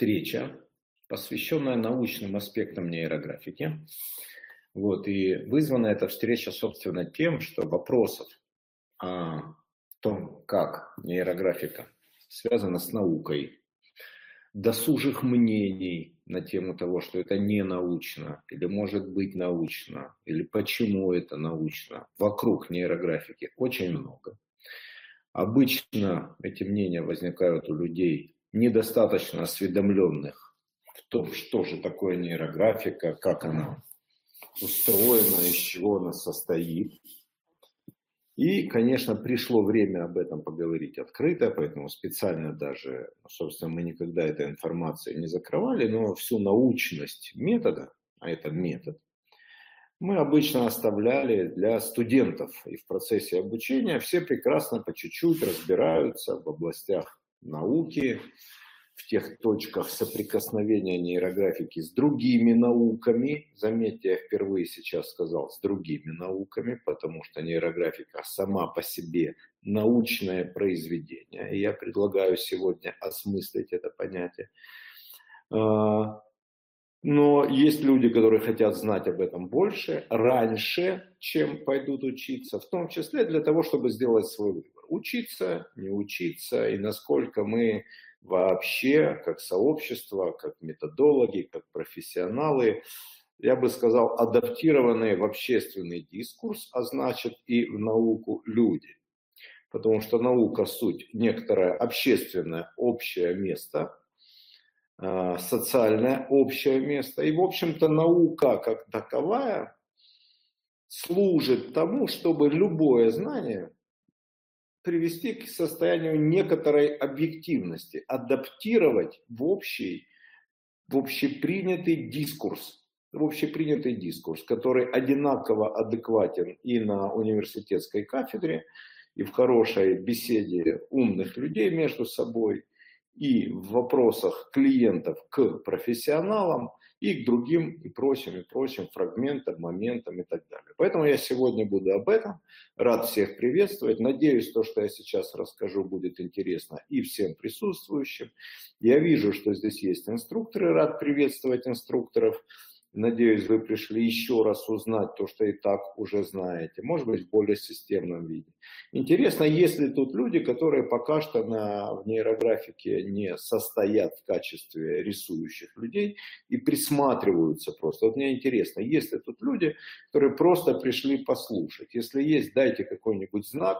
встреча, посвященная научным аспектам нейрографики. Вот, и вызвана эта встреча, собственно, тем, что вопросов о том, как нейрографика связана с наукой, досужих мнений на тему того, что это не научно, или может быть научно, или почему это научно, вокруг нейрографики очень много. Обычно эти мнения возникают у людей недостаточно осведомленных в том, что же такое нейрографика, как она устроена, из чего она состоит. И, конечно, пришло время об этом поговорить открыто, поэтому специально даже, собственно, мы никогда этой информации не закрывали, но всю научность метода, а это метод, мы обычно оставляли для студентов. И в процессе обучения все прекрасно по чуть-чуть разбираются в областях науки, в тех точках соприкосновения нейрографики с другими науками. Заметьте, я впервые сейчас сказал с другими науками, потому что нейрографика сама по себе научное произведение. И я предлагаю сегодня осмыслить это понятие. Но есть люди, которые хотят знать об этом больше, раньше, чем пойдут учиться, в том числе для того, чтобы сделать свой выбор. Учиться, не учиться, и насколько мы вообще, как сообщество, как методологи, как профессионалы, я бы сказал, адаптированные в общественный дискурс, а значит и в науку люди. Потому что наука суть некоторое общественное общее место, социальное общее место. И, в общем-то, наука как таковая служит тому, чтобы любое знание привести к состоянию некоторой объективности, адаптировать в общий, в общепринятый дискурс, в общепринятый дискурс, который одинаково адекватен и на университетской кафедре, и в хорошей беседе умных людей между собой, и в вопросах клиентов к профессионалам, и к другим, и прочим, и прочим фрагментам, моментам и так далее. Поэтому я сегодня буду об этом. Рад всех приветствовать. Надеюсь, то, что я сейчас расскажу, будет интересно и всем присутствующим. Я вижу, что здесь есть инструкторы. Рад приветствовать инструкторов. Надеюсь, вы пришли еще раз узнать то, что и так уже знаете. Может быть, в более системном виде. Интересно, есть ли тут люди, которые пока что на, в нейрографике не состоят в качестве рисующих людей и присматриваются просто. Вот мне интересно, есть ли тут люди, которые просто пришли послушать. Если есть, дайте какой-нибудь знак.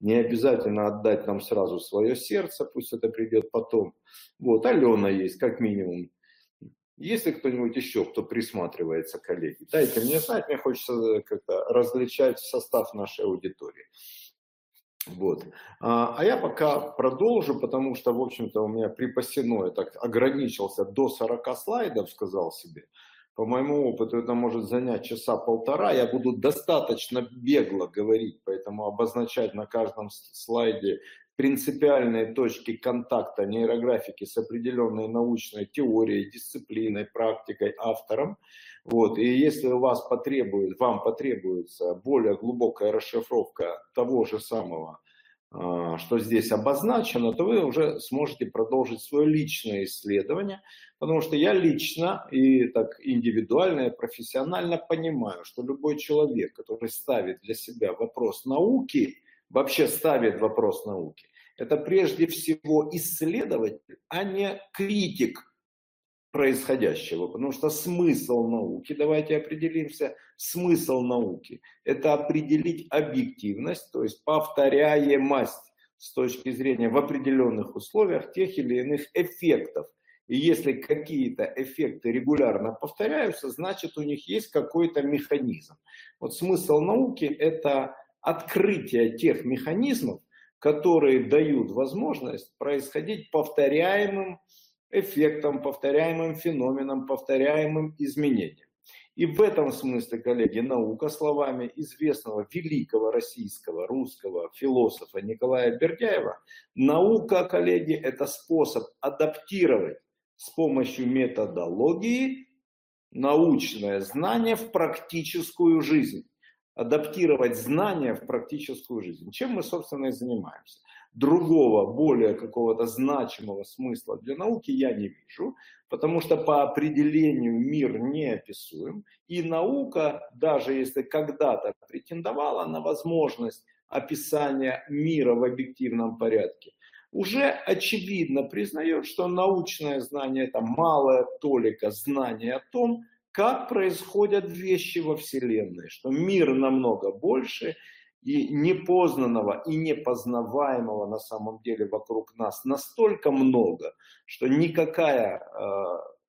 Не обязательно отдать нам сразу свое сердце, пусть это придет потом. Вот, Алена есть, как минимум есть ли кто-нибудь еще, кто присматривается, коллеги? Дайте мне знать, мне хочется э, как-то различать состав нашей аудитории. Вот. А, а я пока продолжу, потому что, в общем-то, у меня припасено, я так ограничился до 40 слайдов, сказал себе. По моему опыту это может занять часа полтора. Я буду достаточно бегло говорить, поэтому обозначать на каждом слайде принципиальные точки контакта нейрографики с определенной научной теорией, дисциплиной, практикой, автором. Вот. И если у вас потребует, вам потребуется более глубокая расшифровка того же самого, а, что здесь обозначено, то вы уже сможете продолжить свое личное исследование, потому что я лично и так индивидуально и профессионально понимаю, что любой человек, который ставит для себя вопрос науки, вообще ставит вопрос науки, это прежде всего исследователь, а не критик происходящего, потому что смысл науки, давайте определимся, смысл науки – это определить объективность, то есть повторяемость с точки зрения в определенных условиях тех или иных эффектов. И если какие-то эффекты регулярно повторяются, значит у них есть какой-то механизм. Вот смысл науки – это открытие тех механизмов, которые дают возможность происходить повторяемым эффектом, повторяемым феноменом, повторяемым изменением. И в этом смысле, коллеги, наука словами известного великого российского, русского философа Николая Бердяева, наука, коллеги, это способ адаптировать с помощью методологии научное знание в практическую жизнь. Адаптировать знания в практическую жизнь. Чем мы, собственно, и занимаемся. Другого, более какого-то значимого смысла для науки я не вижу, потому что по определению мир неописуем, и наука, даже если когда-то претендовала на возможность описания мира в объективном порядке, уже очевидно признает, что научное знание – это малая толика знания о том, как происходят вещи во Вселенной, что мир намного больше, и непознанного и непознаваемого на самом деле вокруг нас настолько много, что никакая э,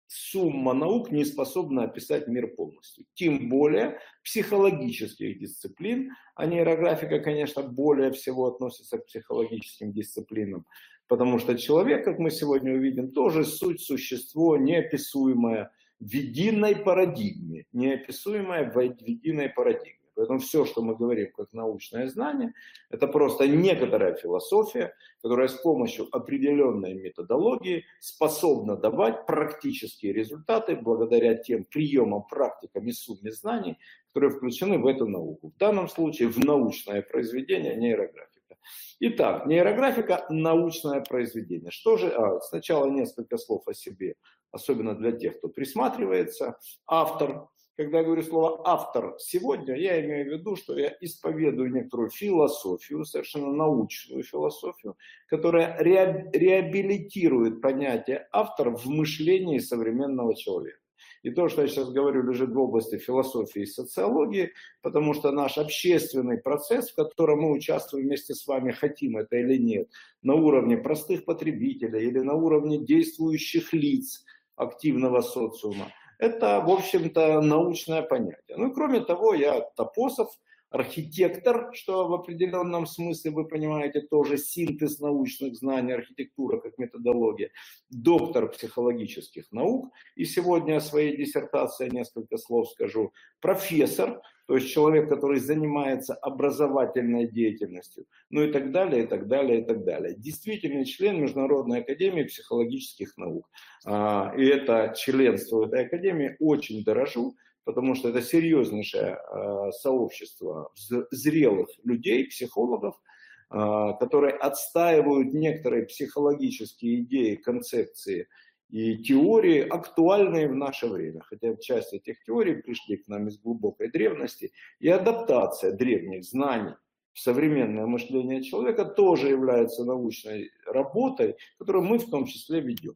сумма наук не способна описать мир полностью. Тем более психологических дисциплин, а нейрографика, конечно, более всего относится к психологическим дисциплинам, потому что человек, как мы сегодня увидим, тоже суть, существо неописуемое в единой парадигме, неописуемое в единой парадигме. Поэтому все, что мы говорим как научное знание, это просто некоторая философия, которая с помощью определенной методологии способна давать практические результаты благодаря тем приемам, практикам и сумме знаний, которые включены в эту науку. В данном случае в научное произведение нейрографика. Итак, нейрографика – научное произведение. Что же, а, сначала несколько слов о себе, особенно для тех, кто присматривается. Автор когда я говорю слово автор сегодня, я имею в виду, что я исповедую некоторую философию, совершенно научную философию, которая реабилитирует понятие автор в мышлении современного человека. И то, что я сейчас говорю, лежит в области философии и социологии, потому что наш общественный процесс, в котором мы участвуем вместе с вами, хотим это или нет, на уровне простых потребителей или на уровне действующих лиц активного социума, это, в общем-то, научное понятие. Ну и кроме того, я топосов, архитектор, что в определенном смысле, вы понимаете, тоже синтез научных знаний, архитектура как методология, доктор психологических наук. И сегодня о своей диссертации несколько слов скажу. Профессор, то есть человек, который занимается образовательной деятельностью, ну и так далее, и так далее, и так далее. Действительный член Международной академии психологических наук. А, и это членство в этой академии очень дорожу, потому что это серьезнейшее а, сообщество зрелых людей, психологов, а, которые отстаивают некоторые психологические идеи, концепции и теории, актуальные в наше время. Хотя часть этих теорий пришли к нам из глубокой древности. И адаптация древних знаний в современное мышление человека тоже является научной работой, которую мы в том числе ведем.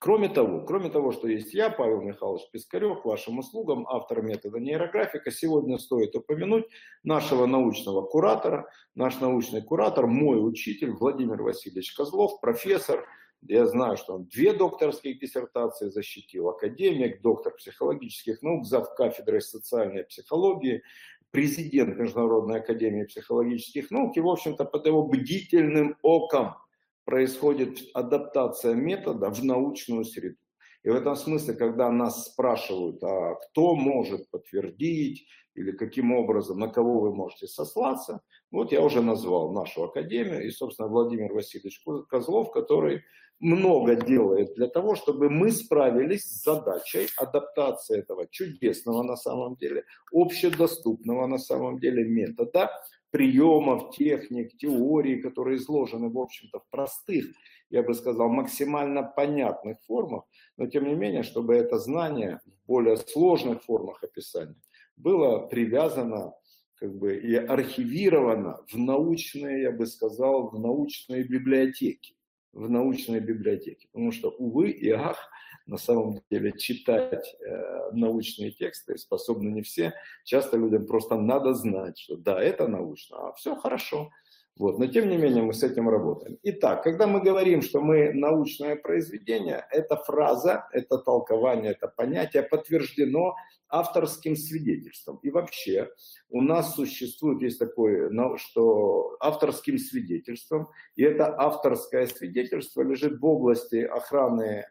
Кроме того, кроме того, что есть я, Павел Михайлович Пискарев, вашим услугам, автор метода нейрографика, сегодня стоит упомянуть нашего научного куратора. Наш научный куратор, мой учитель Владимир Васильевич Козлов, профессор, я знаю, что он две докторские диссертации защитил, академик, доктор психологических наук, зав. кафедрой социальной психологии, президент Международной академии психологических наук, и, в общем-то, под его бдительным оком происходит адаптация метода в научную среду. И в этом смысле, когда нас спрашивают, а кто может подтвердить или каким образом, на кого вы можете сослаться, вот я уже назвал нашу академию и, собственно, Владимир Васильевич Козлов, который много делает для того, чтобы мы справились с задачей адаптации этого чудесного на самом деле, общедоступного на самом деле метода, приемов, техник, теорий, которые изложены, в общем-то, в простых, я бы сказал, максимально понятных формах, но тем не менее, чтобы это знание в более сложных формах описания было привязано как бы и архивировано в научные, я бы сказал, в научные библиотеки в научной библиотеке. Потому что, увы и ах, на самом деле читать э, научные тексты способны не все. Часто людям просто надо знать, что да, это научно, а все хорошо. Вот. Но тем не менее мы с этим работаем. Итак, когда мы говорим, что мы научное произведение, эта фраза, это толкование, это понятие подтверждено авторским свидетельством. И вообще у нас существует, есть такое, что авторским свидетельством, и это авторское свидетельство лежит в области охраны, э,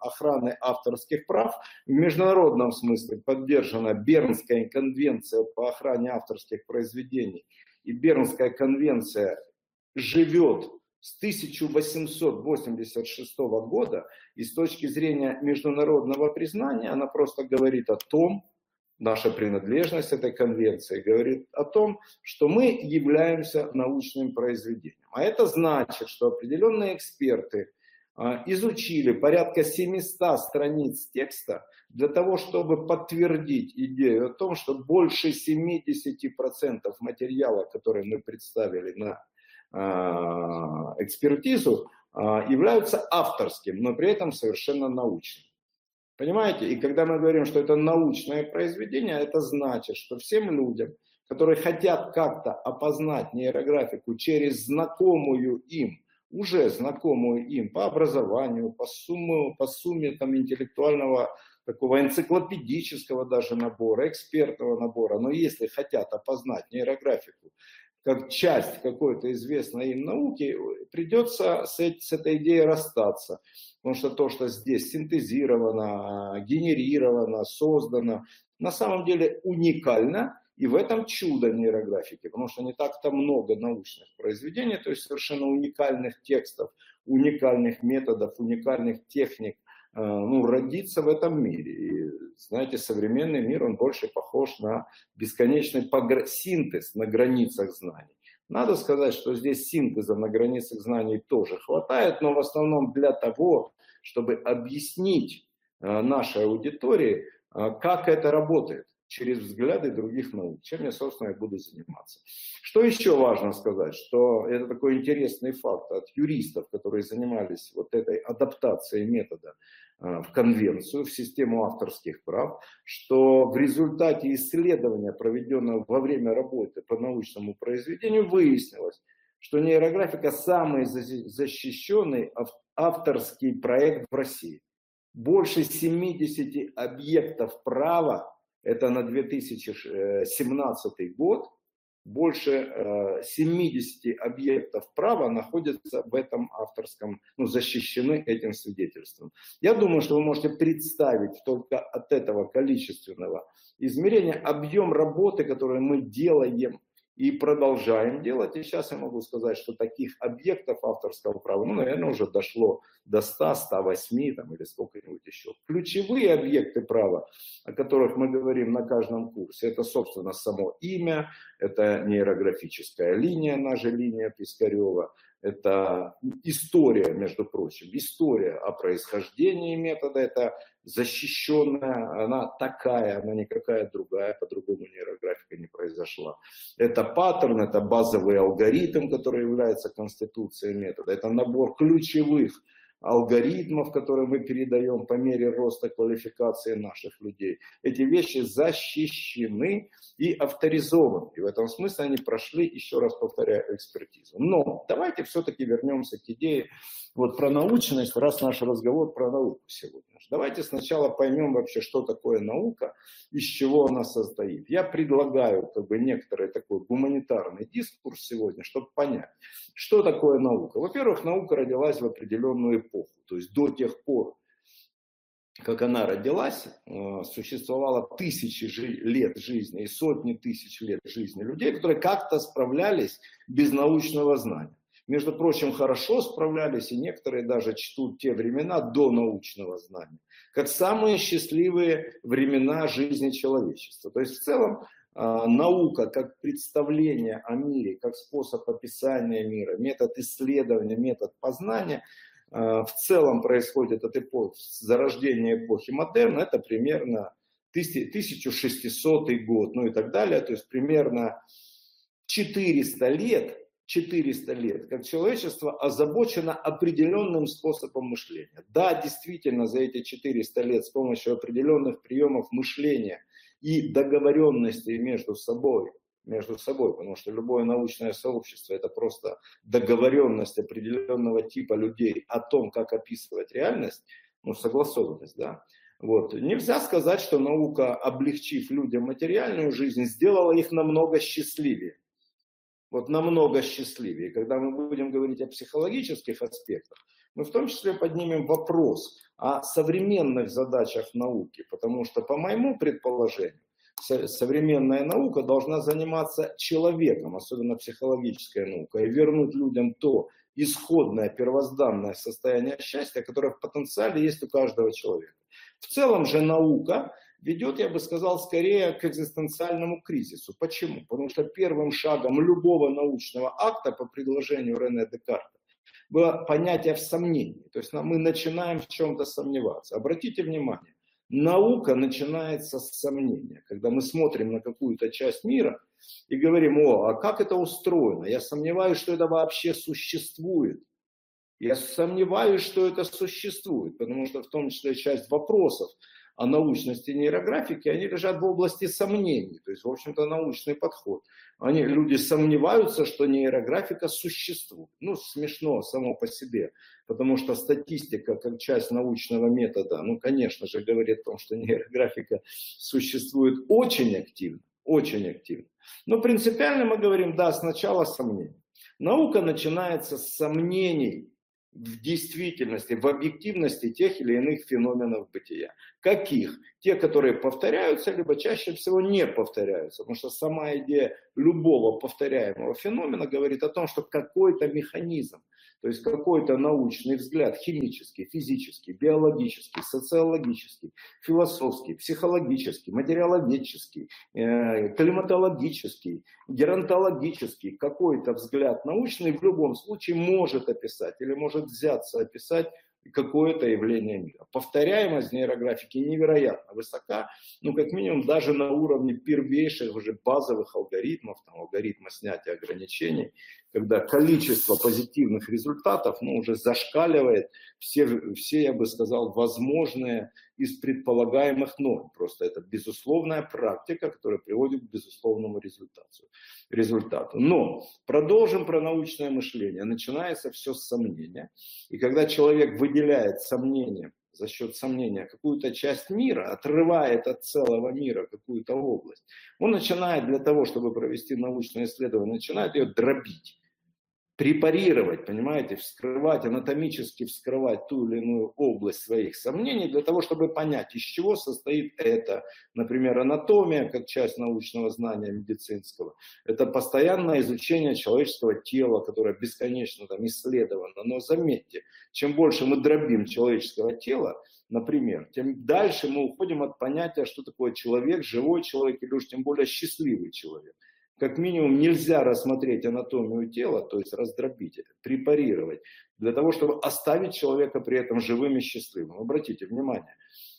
охраны авторских прав. В международном смысле поддержана Бернская конвенция по охране авторских произведений – и Бернская конвенция живет с 1886 года, и с точки зрения международного признания она просто говорит о том, наша принадлежность этой конвенции говорит о том, что мы являемся научным произведением. А это значит, что определенные эксперты а, изучили порядка 700 страниц текста для того, чтобы подтвердить идею о том, что больше 70% материала, который мы представили на экспертизу, а, являются авторским, но при этом совершенно научным. Понимаете? И когда мы говорим, что это научное произведение, это значит, что всем людям, которые хотят как-то опознать нейрографику через знакомую им, уже знакомую им по образованию, по сумме, по сумме там, интеллектуального такого энциклопедического даже набора, экспертного набора, но если хотят опознать нейрографику как часть какой-то известной им науки, придется с, с этой идеей расстаться. Потому что то, что здесь синтезировано, генерировано, создано, на самом деле уникально, и в этом чудо нейрографики, потому что не так-то много научных произведений, то есть совершенно уникальных текстов, уникальных методов, уникальных техник, ну, родиться в этом мире. И, знаете, современный мир, он больше похож на бесконечный синтез на границах знаний. Надо сказать, что здесь синтеза на границах знаний тоже хватает, но в основном для того, чтобы объяснить э, нашей аудитории, э, как это работает через взгляды других наук, чем я, собственно, и буду заниматься. Что еще важно сказать, что это такой интересный факт от юристов, которые занимались вот этой адаптацией метода а, в конвенцию, в систему авторских прав, что в результате исследования, проведенного во время работы по научному произведению, выяснилось, что нейрографика самый защищенный авторский проект в России. Больше 70 объектов права это на 2017 год, больше 70 э, объектов права находятся в этом авторском, ну, защищены этим свидетельством. Я думаю, что вы можете представить только от этого количественного измерения объем работы, который мы делаем и продолжаем делать. И сейчас я могу сказать, что таких объектов авторского права, ну, наверное, уже дошло до 100, 108 там, или сколько-нибудь еще. Ключевые объекты права, о которых мы говорим на каждом курсе, это, собственно, само имя, это нейрографическая линия, наша линия Пискарева, это история, между прочим, история о происхождении метода, это защищенная, она такая, она никакая другая, по-другому нейрографика не произошла. Это паттерн, это базовый алгоритм, который является конституцией метода, это набор ключевых алгоритмов, которые мы передаем по мере роста квалификации наших людей. Эти вещи защищены и авторизованы. И в этом смысле они прошли, еще раз повторяю, экспертизу. Но давайте все-таки вернемся к идее вот про научность, раз наш разговор про науку сегодня. Давайте сначала поймем вообще, что такое наука, из чего она состоит. Я предлагаю как бы некоторый такой гуманитарный дискурс сегодня, чтобы понять, что такое наука. Во-первых, наука родилась в определенную то есть до тех пор, как она родилась, э, существовало тысячи лет жизни и сотни тысяч лет жизни людей, которые как-то справлялись без научного знания между прочим, хорошо справлялись, и некоторые даже чтут те времена до научного знания, как самые счастливые времена жизни человечества. То есть в целом а, наука как представление о мире, как способ описания мира, метод исследования, метод познания в целом происходит от эпохи, зарождения эпохи модерна, это примерно 1600 год, ну и так далее, то есть примерно 400 лет 400 лет, как человечество озабочено определенным способом мышления. Да, действительно, за эти 400 лет с помощью определенных приемов мышления и договоренности между собой, между собой, потому что любое научное сообщество это просто договоренность определенного типа людей о том, как описывать реальность, ну, согласованность, да. Вот. Нельзя сказать, что наука, облегчив людям материальную жизнь, сделала их намного счастливее вот намного счастливее. Когда мы будем говорить о психологических аспектах, мы в том числе поднимем вопрос о современных задачах науки, потому что, по моему предположению, современная наука должна заниматься человеком, особенно психологическая наука, и вернуть людям то исходное первозданное состояние счастья, которое в потенциале есть у каждого человека. В целом же наука ведет, я бы сказал, скорее к экзистенциальному кризису. Почему? Потому что первым шагом любого научного акта по предложению Рене Декарта было понятие в сомнении. То есть мы начинаем в чем-то сомневаться. Обратите внимание, наука начинается с сомнения. Когда мы смотрим на какую-то часть мира и говорим, о, а как это устроено? Я сомневаюсь, что это вообще существует. Я сомневаюсь, что это существует, потому что в том числе часть вопросов о научности нейрографики, они лежат в области сомнений. То есть, в общем-то, научный подход. Они, люди сомневаются, что нейрографика существует. Ну, смешно само по себе, потому что статистика, как часть научного метода, ну, конечно же, говорит о том, что нейрографика существует очень активно, очень активно. Но принципиально мы говорим, да, сначала сомнений. Наука начинается с сомнений в действительности, в объективности тех или иных феноменов бытия. Каких? Те, которые повторяются, либо чаще всего не повторяются. Потому что сама идея любого повторяемого феномена говорит о том, что какой-то механизм, то есть какой-то научный взгляд, химический, физический, биологический, социологический, философский, психологический, материаловедческий, э, климатологический, геронтологический, какой-то взгляд научный в любом случае может описать или может взяться описать какое-то явление мира. Повторяемость нейрографики невероятно высока, ну, как минимум, даже на уровне первейших уже базовых алгоритмов, там, алгоритма снятия ограничений, когда количество позитивных результатов, ну, уже зашкаливает все, все, я бы сказал, возможные из предполагаемых норм. Просто это безусловная практика, которая приводит к безусловному результату. результату. Но продолжим про научное мышление. Начинается все с сомнения. И когда человек выделяет сомнение за счет сомнения какую-то часть мира, отрывает от целого мира какую-то область, он начинает для того, чтобы провести научное исследование, начинает ее дробить препарировать, понимаете, вскрывать, анатомически вскрывать ту или иную область своих сомнений для того, чтобы понять, из чего состоит это. Например, анатомия, как часть научного знания медицинского. Это постоянное изучение человеческого тела, которое бесконечно там исследовано. Но заметьте, чем больше мы дробим человеческого тела, например, тем дальше мы уходим от понятия, что такое человек, живой человек или уж тем более счастливый человек как минимум нельзя рассмотреть анатомию тела, то есть раздробить препарировать, для того, чтобы оставить человека при этом живым и счастливым. Обратите внимание,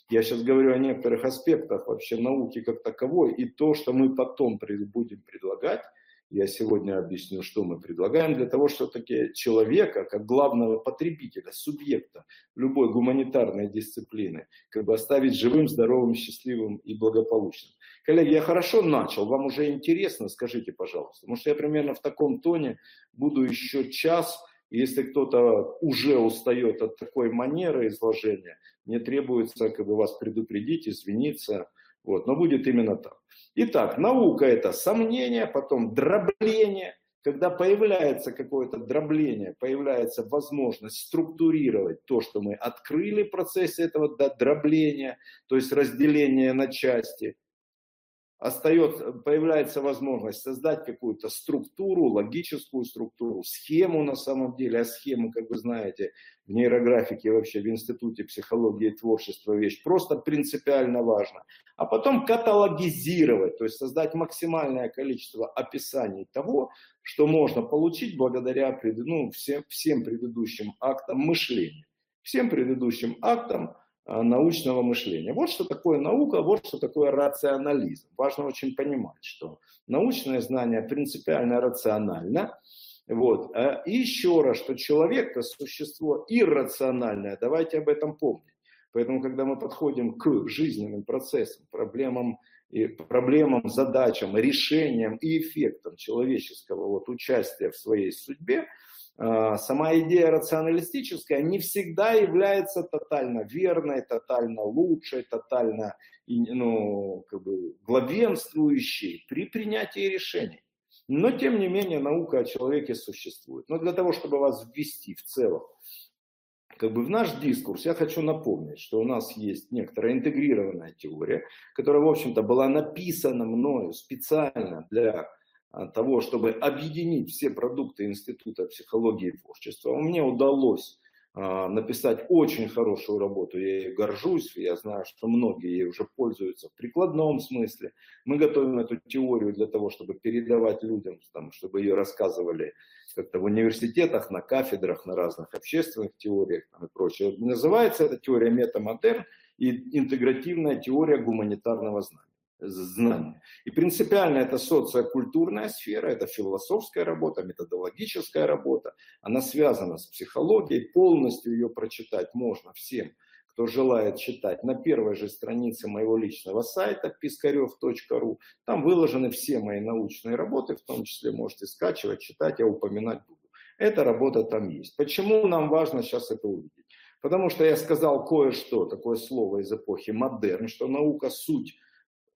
я сейчас говорю о некоторых аспектах вообще науки как таковой, и то, что мы потом будем предлагать, я сегодня объясню, что мы предлагаем для того, чтобы таки человека, как главного потребителя, субъекта любой гуманитарной дисциплины, как бы оставить живым, здоровым, счастливым и благополучным. Коллеги, я хорошо начал, вам уже интересно, скажите, пожалуйста. Потому что я примерно в таком тоне буду еще час, если кто-то уже устает от такой манеры изложения, мне требуется как бы вас предупредить, извиниться, вот, но будет именно так. Итак, наука это сомнение, потом дробление. Когда появляется какое-то дробление, появляется возможность структурировать то, что мы открыли в процессе этого дробления, то есть разделения на части, остается, появляется возможность создать какую-то структуру, логическую структуру, схему на самом деле, а схемы, как вы знаете, в нейрографике вообще в Институте психологии и творчества вещь просто принципиально важна. А потом каталогизировать, то есть создать максимальное количество описаний того, что можно получить благодаря ну, всем, всем предыдущим актам мышления. Всем предыдущим актам научного мышления. Вот что такое наука, вот что такое рационализм. Важно очень понимать, что научное знание принципиально рационально. Вот. А, и еще раз, что человек это существо иррациональное, давайте об этом помнить. Поэтому, когда мы подходим к жизненным процессам, проблемам, и проблемам, задачам, решениям и эффектам человеческого вот, участия в своей судьбе, сама идея рационалистическая не всегда является тотально верной, тотально лучшей, тотально ну, как бы главенствующей при принятии решений. Но, тем не менее, наука о человеке существует. Но для того, чтобы вас ввести в целом как бы в наш дискурс, я хочу напомнить, что у нас есть некоторая интегрированная теория, которая, в общем-то, была написана мною специально для того, чтобы объединить все продукты Института психологии и творчества, мне удалось а, написать очень хорошую работу. Я ей горжусь, я знаю, что многие ей уже пользуются в прикладном смысле. Мы готовим эту теорию для того, чтобы передавать людям, там, чтобы ее рассказывали как-то в университетах, на кафедрах, на разных общественных теориях там, и прочее. Называется эта теория метамодерн и интегративная теория гуманитарного знания знания. И принципиально это социокультурная сфера, это философская работа, методологическая работа. Она связана с психологией, полностью ее прочитать можно всем, кто желает читать, на первой же странице моего личного сайта пискарев.ру. Там выложены все мои научные работы, в том числе можете скачивать, читать, я упоминать буду. Эта работа там есть. Почему нам важно сейчас это увидеть? Потому что я сказал кое-что, такое слово из эпохи модерн, что наука суть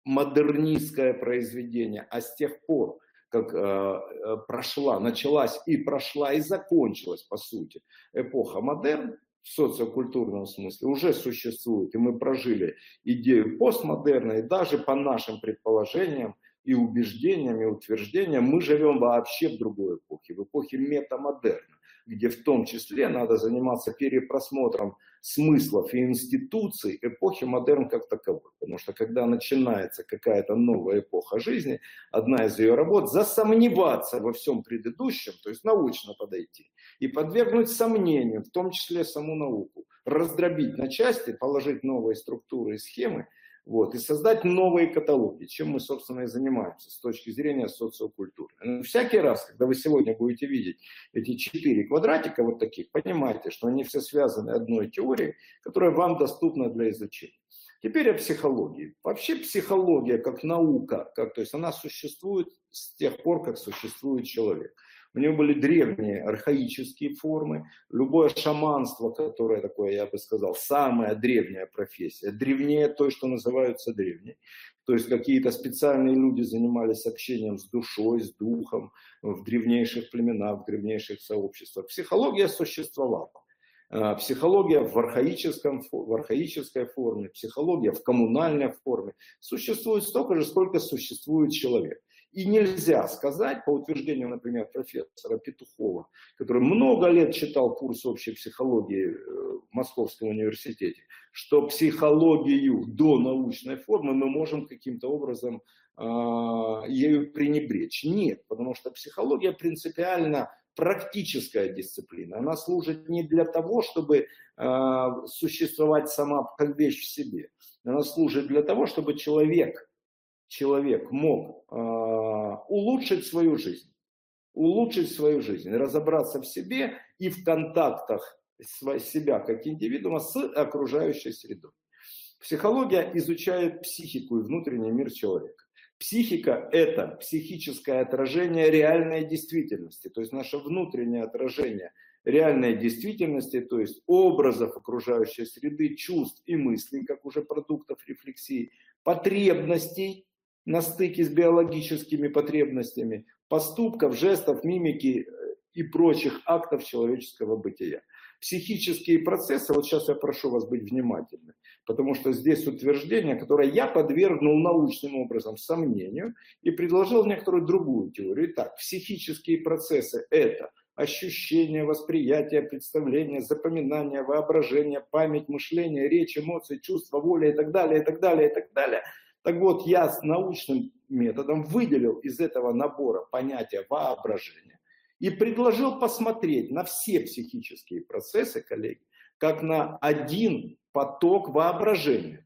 модернистское произведение, а с тех пор, как э, э, прошла, началась и прошла и закончилась, по сути, эпоха модерн, в социокультурном смысле уже существует, и мы прожили идею постмодерна, и даже по нашим предположениям и убеждениям, и утверждениям, мы живем вообще в другой эпохе, в эпохе метамодерна где в том числе надо заниматься перепросмотром смыслов и институций эпохи модерн как таковой. Потому что когда начинается какая-то новая эпоха жизни, одна из ее работ – засомневаться во всем предыдущем, то есть научно подойти, и подвергнуть сомнению, в том числе саму науку, раздробить на части, положить новые структуры и схемы – вот, и создать новые каталоги, чем мы, собственно, и занимаемся с точки зрения социокультуры. Но всякий раз, когда вы сегодня будете видеть эти четыре квадратика вот таких, понимайте, что они все связаны одной теорией, которая вам доступна для изучения. Теперь о психологии. Вообще психология как наука, как, то есть она существует с тех пор, как существует человек. У него были древние архаические формы. Любое шаманство, которое такое, я бы сказал, самая древняя профессия, древнее той, что называется древней. То есть какие-то специальные люди занимались общением с душой, с духом в древнейших племенах, в древнейших сообществах. Психология существовала. А, психология в, архаическом, в архаической форме, психология в коммунальной форме существует столько же, сколько существует человек. И нельзя сказать, по утверждению, например, профессора Петухова, который много лет читал курс общей психологии э, в Московском университете, что психологию до научной формы мы можем каким-то образом э, ею пренебречь. Нет, потому что психология принципиально практическая дисциплина. Она служит не для того, чтобы э, существовать сама как вещь в себе. Она служит для того, чтобы человек, человек мог э, улучшить свою жизнь. Улучшить свою жизнь, разобраться в себе и в контактах себя как индивидуума с окружающей средой. Психология изучает психику и внутренний мир человека. Психика – это психическое отражение реальной действительности, то есть наше внутреннее отражение реальной действительности, то есть образов окружающей среды, чувств и мыслей, как уже продуктов рефлексии, потребностей на стыке с биологическими потребностями, поступков, жестов, мимики э, и прочих актов человеческого бытия. Психические процессы, вот сейчас я прошу вас быть внимательны, потому что здесь утверждение, которое я подвергнул научным образом сомнению и предложил некоторую другую теорию. Итак, психические процессы – это ощущение, восприятие, представление, запоминание, воображение, память, мышление, речь, эмоции, чувства, воля и так далее, и так далее, и так далее. Так вот, я с научным методом выделил из этого набора понятия воображения и предложил посмотреть на все психические процессы, коллеги, как на один поток воображения.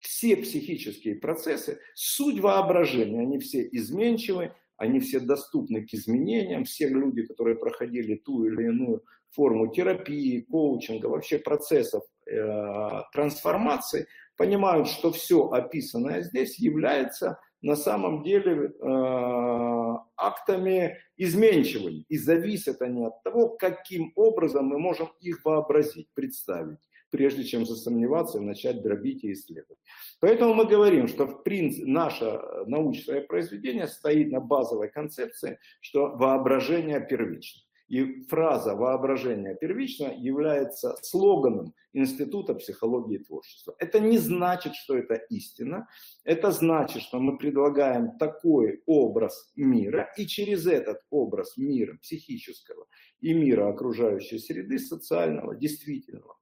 Все психические процессы, суть воображения, они все изменчивы, они все доступны к изменениям. Все люди, которые проходили ту или иную форму терапии, коучинга, вообще процессов э, трансформации, понимают, что все описанное здесь является на самом деле э, актами изменчивыми. И зависят они от того, каким образом мы можем их вообразить, представить прежде чем засомневаться и начать дробить и исследовать. Поэтому мы говорим, что в принципе наше научное произведение стоит на базовой концепции, что воображение первично. И фраза «воображение первично» является слоганом Института психологии и творчества. Это не значит, что это истина. Это значит, что мы предлагаем такой образ мира, и через этот образ мира психического и мира окружающей среды, социального, действительного,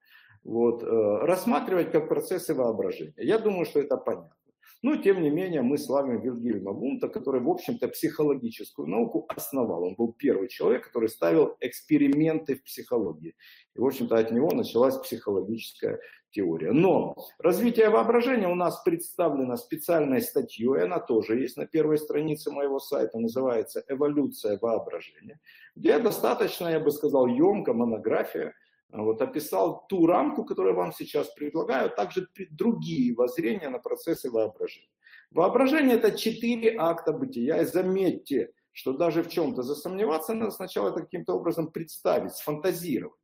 вот, э, рассматривать как процессы воображения. Я думаю, что это понятно. Но, тем не менее, мы славим Вильгельма Вунта, который, в общем-то, психологическую науку основал. Он был первый человек, который ставил эксперименты в психологии. И, в общем-то, от него началась психологическая теория. Но развитие воображения у нас представлено специальной статьей, она тоже есть на первой странице моего сайта, называется «Эволюция воображения», где достаточно, я бы сказал, емко монография вот, описал ту рамку, которую вам сейчас предлагаю, а также другие воззрения на процессы воображения. Воображение – это четыре акта бытия. И заметьте, что даже в чем-то засомневаться надо сначала это каким-то образом представить, сфантазировать.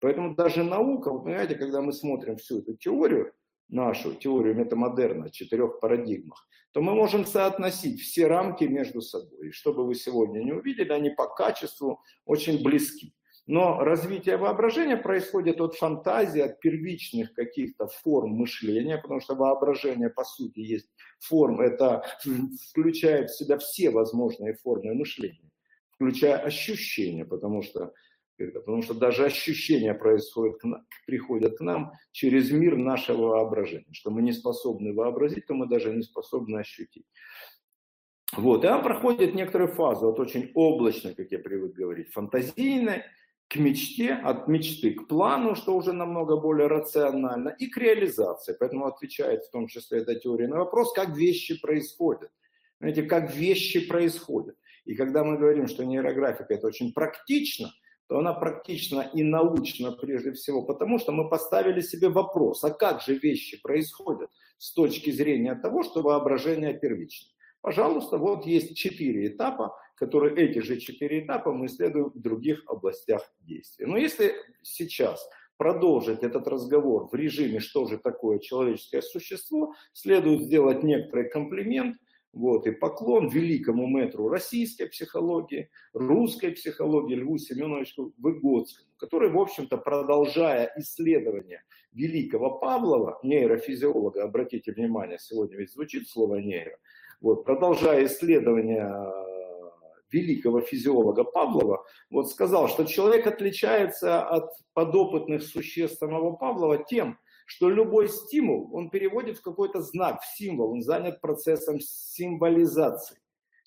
Поэтому даже наука, вы понимаете, когда мы смотрим всю эту теорию, нашу теорию метамодерна, четырех парадигмах, то мы можем соотносить все рамки между собой. И что бы вы сегодня не увидели, они по качеству очень близки. Но развитие воображения происходит от фантазии, от первичных каких-то форм мышления, потому что воображение, по сути, есть форм, это включает в себя все возможные формы мышления, включая ощущения, потому что, потому что даже ощущения происходят, приходят к нам через мир нашего воображения. Что мы не способны вообразить, то мы даже не способны ощутить. Вот, и она проходит некоторые фазы, вот очень облачно, как я привык говорить, фантазийной, к мечте, от мечты к плану, что уже намного более рационально, и к реализации. Поэтому отвечает в том числе эта теория на вопрос, как вещи происходят. Знаете, как вещи происходят. И когда мы говорим, что нейрографика это очень практично, то она практична и научна прежде всего, потому что мы поставили себе вопрос, а как же вещи происходят с точки зрения того, что воображение первично. Пожалуйста, вот есть четыре этапа, которые эти же четыре этапа мы исследуем в других областях действия. Но если сейчас продолжить этот разговор в режиме «что же такое человеческое существо», следует сделать некоторый комплимент вот, и поклон великому метру российской психологии, русской психологии Льву Семеновичу Выгодскому, который, в общем-то, продолжая исследование великого Павлова, нейрофизиолога, обратите внимание, сегодня ведь звучит слово нейро, вот, продолжая исследование э, великого физиолога Павлова, вот сказал, что человек отличается от подопытных существ самого Павлова тем, что любой стимул, он переводит в какой-то знак, в символ, он занят процессом символизации.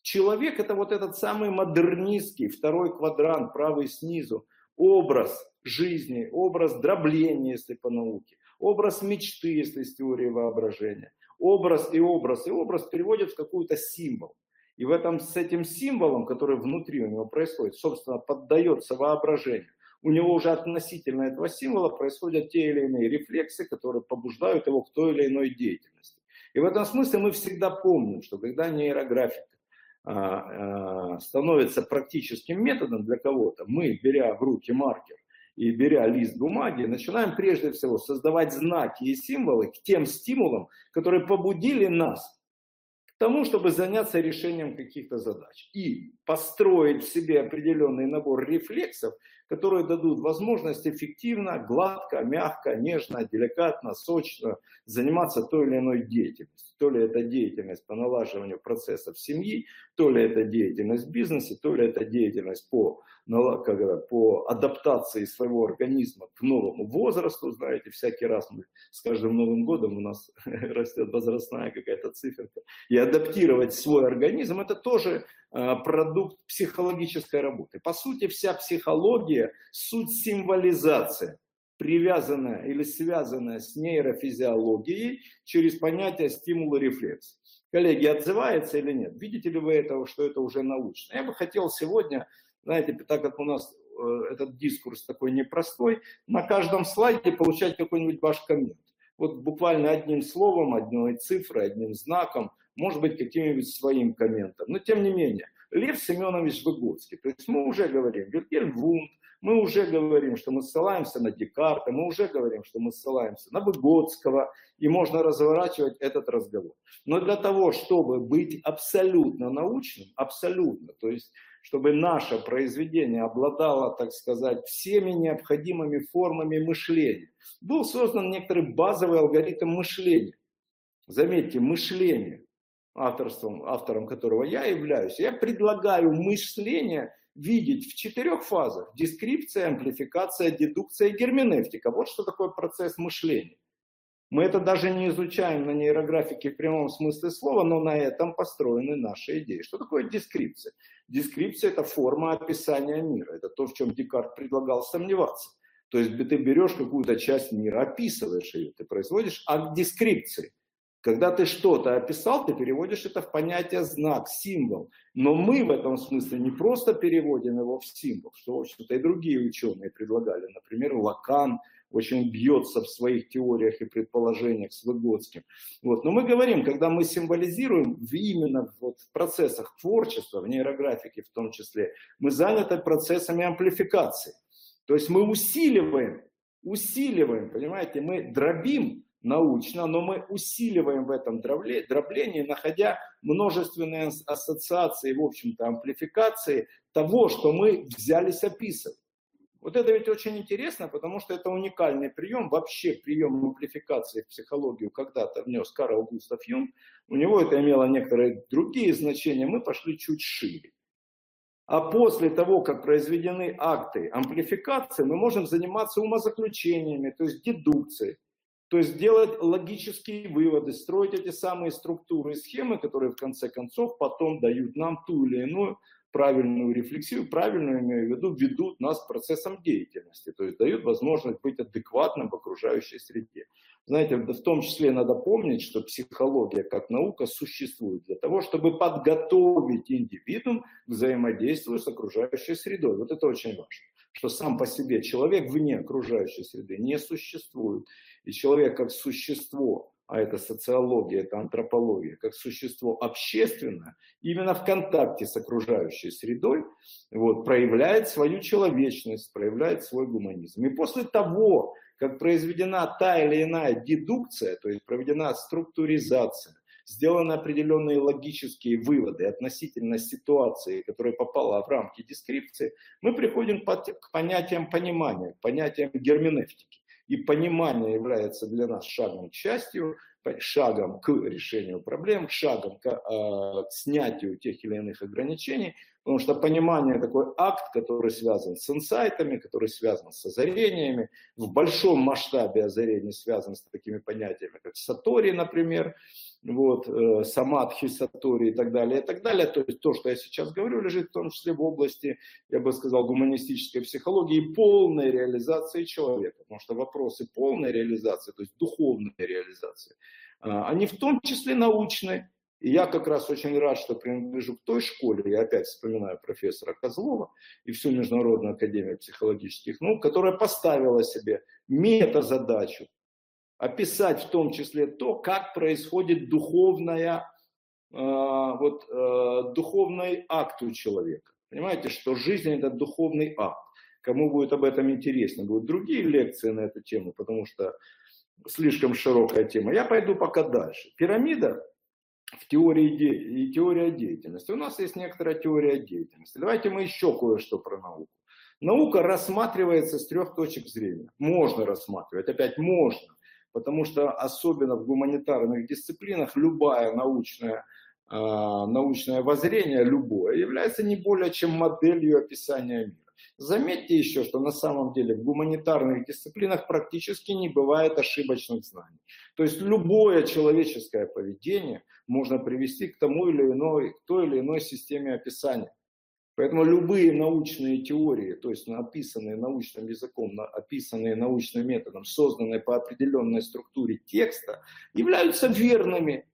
Человек это вот этот самый модернистский, второй квадрант, правый снизу, образ жизни, образ дробления, если по науке, образ мечты, если с теорией воображения образ и образ и образ переводят в какой-то символ. И в этом, с этим символом, который внутри у него происходит, собственно, поддается воображению. У него уже относительно этого символа происходят те или иные рефлексы, которые побуждают его к той или иной деятельности. И в этом смысле мы всегда помним, что когда нейрографика а, а, становится практическим методом для кого-то, мы, беря в руки маркер, и беря лист бумаги, начинаем прежде всего создавать знаки и символы к тем стимулам, которые побудили нас к тому, чтобы заняться решением каких-то задач. И построить в себе определенный набор рефлексов, которые дадут возможность эффективно, гладко, мягко, нежно, деликатно, сочно заниматься той или иной деятельностью. То ли это деятельность по налаживанию процессов семьи, то ли это деятельность в бизнесе, то ли это деятельность по, по адаптации своего организма к новому возрасту. Знаете, всякий раз мы с каждым Новым годом у нас растет возрастная какая-то циферка. И адаптировать свой организм, это тоже продукт психологической работы. По сути, вся психология – суть символизация, привязанная или связанная с нейрофизиологией через понятие стимул и рефлекс. Коллеги, отзывается или нет? Видите ли вы этого, что это уже научно? Я бы хотел сегодня, знаете, так как у нас э, этот дискурс такой непростой, на каждом слайде получать какой-нибудь ваш коммент. Вот буквально одним словом, одной цифрой, одним знаком – может быть, каким-нибудь своим комментом. Но тем не менее, Лев Семенович Выгодский, то есть мы уже говорим, Вильгельм Вунд, мы уже говорим, что мы ссылаемся на Декарта, мы уже говорим, что мы ссылаемся на Выгодского, и можно разворачивать этот разговор. Но для того, чтобы быть абсолютно научным, абсолютно, то есть чтобы наше произведение обладало, так сказать, всеми необходимыми формами мышления, был создан некоторый базовый алгоритм мышления. Заметьте, мышление авторством, автором которого я являюсь, я предлагаю мышление видеть в четырех фазах. Дескрипция, амплификация, дедукция и герменевтика. Вот что такое процесс мышления. Мы это даже не изучаем на нейрографике в прямом смысле слова, но на этом построены наши идеи. Что такое дескрипция? Дескрипция – это форма описания мира. Это то, в чем Декарт предлагал сомневаться. То есть ты берешь какую-то часть мира, описываешь ее, ты производишь акт дескрипции. Когда ты что-то описал, ты переводишь это в понятие знак, символ. Но мы в этом смысле не просто переводим его в символ, что, в общем-то, и другие ученые предлагали. Например, Лакан очень бьется в своих теориях и предположениях с Выгодским. Вот. Но мы говорим, когда мы символизируем именно вот в процессах творчества, в нейрографике в том числе, мы заняты процессами амплификации. То есть мы усиливаем, усиливаем, понимаете, мы дробим научно, но мы усиливаем в этом дроблении, находя множественные ассоциации, в общем-то, амплификации того, что мы взялись описывать. Вот это ведь очень интересно, потому что это уникальный прием, вообще прием амплификации в психологию когда-то внес Карл Густав Юнг. У него это имело некоторые другие значения, мы пошли чуть шире. А после того, как произведены акты амплификации, мы можем заниматься умозаключениями, то есть дедукцией, то есть делать логические выводы, строить эти самые структуры и схемы, которые в конце концов потом дают нам ту или иную правильную рефлексию, правильную имею в виду, ведут нас к процессам деятельности, то есть дают возможность быть адекватным в окружающей среде. Знаете, в том числе надо помнить, что психология как наука существует для того, чтобы подготовить индивидуум к взаимодействию с окружающей средой. Вот это очень важно, что сам по себе человек вне окружающей среды не существует. И человек как существо, а это социология, это антропология, как существо общественное, именно в контакте с окружающей средой вот, проявляет свою человечность, проявляет свой гуманизм. И после того, как произведена та или иная дедукция, то есть проведена структуризация, сделаны определенные логические выводы относительно ситуации, которая попала в рамки дескрипции, мы приходим к понятиям понимания, к понятиям герменевтики. И понимание является для нас шагом к счастью, шагом к решению проблем, шагом к, э, к снятию тех или иных ограничений, потому что понимание такой акт, который связан с инсайтами, который связан с озарениями, в большом масштабе озарений связан с такими понятиями, как сатори, например, вот, э, самадхи, сатори и так далее, и так далее. То есть то, что я сейчас говорю, лежит в том числе в области, я бы сказал, гуманистической психологии полной реализации человека. Потому что вопросы полной реализации, то есть духовной реализации, а, они в том числе научные. И я как раз очень рад, что принадлежу к той школе, я опять вспоминаю профессора Козлова и всю Международную академию психологических наук, которая поставила себе мета-задачу описать в том числе то, как происходит духовная, э, вот, э, духовный акт у человека. Понимаете, что жизнь это духовный акт. Кому будет об этом интересно, будут другие лекции на эту тему, потому что слишком широкая тема. Я пойду пока дальше. Пирамида в теории и теория деятельности. У нас есть некоторая теория деятельности. Давайте мы еще кое-что про науку. Наука рассматривается с трех точек зрения. Можно рассматривать, опять можно потому что особенно в гуманитарных дисциплинах любая научная, э, научное воззрение, любое, является не более чем моделью описания мира. Заметьте еще, что на самом деле в гуманитарных дисциплинах практически не бывает ошибочных знаний. То есть любое человеческое поведение можно привести к тому или иной, к той или иной системе описания. Поэтому любые научные теории, то есть написанные научным языком, описанные научным методом, созданные по определенной структуре текста, являются верными.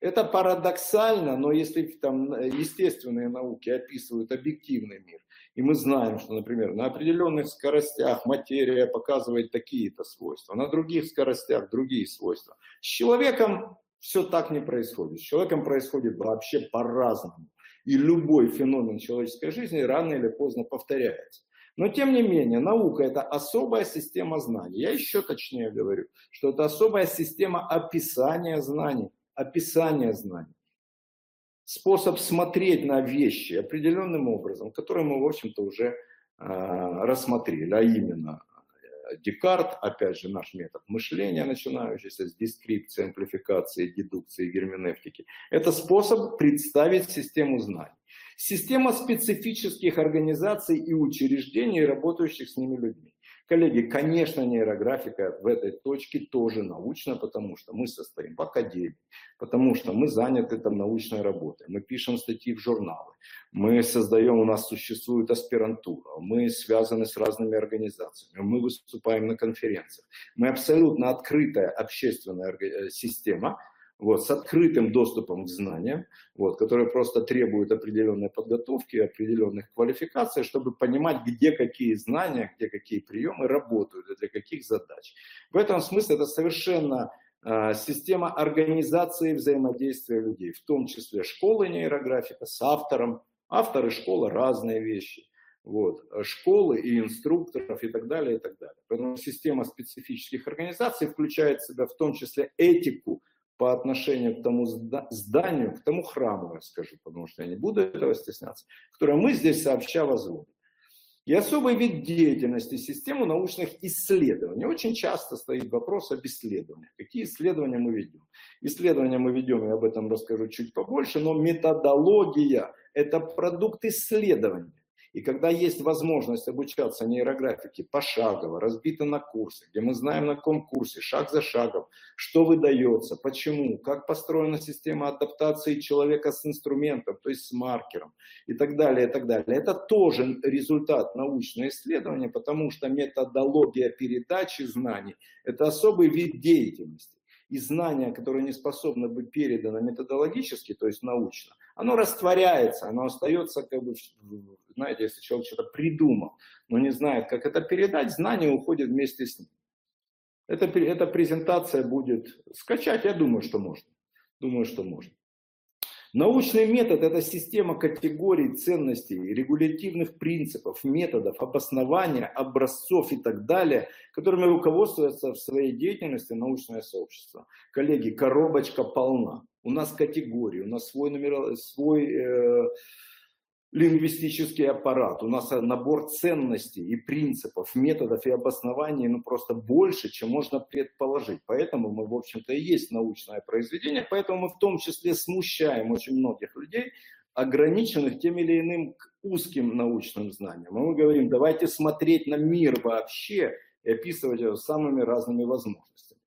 Это парадоксально, но если там естественные науки описывают объективный мир, и мы знаем, что, например, на определенных скоростях материя показывает такие-то свойства, на других скоростях другие свойства. С человеком все так не происходит. С человеком происходит вообще по-разному и любой феномен человеческой жизни рано или поздно повторяется. Но тем не менее, наука – это особая система знаний. Я еще точнее говорю, что это особая система описания знаний. Описания знаний. Способ смотреть на вещи определенным образом, который мы, в общем-то, уже э, рассмотрели, а именно Декарт, опять же, наш метод мышления, начинающийся с дескрипции, амплификации, дедукции, герменевтики. Это способ представить систему знаний. Система специфических организаций и учреждений, работающих с ними людьми. Коллеги, конечно, нейрографика в этой точке тоже научна, потому что мы состоим в академии, потому что мы заняты там научной работой, мы пишем статьи в журналы, мы создаем, у нас существует аспирантура, мы связаны с разными организациями, мы выступаем на конференциях. Мы абсолютно открытая общественная э, система, вот, с открытым доступом к знаниям, вот, которые просто требуют определенной подготовки, определенных квалификаций, чтобы понимать, где какие знания, где какие приемы работают и для каких задач. В этом смысле это совершенно э, система организации взаимодействия людей, в том числе школы нейрографика с автором. Авторы школы разные вещи. Вот, школы и инструкторов и так далее, и так далее. Поэтому система специфических организаций включает в себя в том числе этику, по отношению к тому зданию, к тому храму, я скажу, потому что я не буду этого стесняться, которое мы здесь сообща возводим. И особый вид деятельности – систему научных исследований. Очень часто стоит вопрос об исследованиях. Какие исследования мы ведем? Исследования мы ведем, я об этом расскажу чуть побольше, но методология – это продукт исследования. И когда есть возможность обучаться нейрографике пошагово, разбито на курсы, где мы знаем на каком курсе, шаг за шагом, что выдается, почему, как построена система адаптации человека с инструментом, то есть с маркером и так далее, и так далее. Это тоже результат научного исследования, потому что методология передачи знаний – это особый вид деятельности и знание, которое не способно быть передано методологически, то есть научно, оно растворяется, оно остается, как бы, знаете, если человек что-то придумал, но не знает, как это передать, знание уходит вместе с ним. Это, эта презентация будет скачать, я думаю, что можно. Думаю, что можно. Научный метод – это система категорий, ценностей, регулятивных принципов, методов, обоснования, образцов и так далее, которыми руководствуется в своей деятельности научное сообщество. Коллеги, коробочка полна. У нас категории, у нас свой, номер, свой э, лингвистический аппарат, у нас набор ценностей и принципов, методов и обоснований ну, просто больше, чем можно предположить. Поэтому мы, в общем-то, и есть научное произведение, поэтому мы в том числе смущаем очень многих людей, ограниченных тем или иным узким научным знанием. И мы говорим, давайте смотреть на мир вообще и описывать его самыми разными возможностями.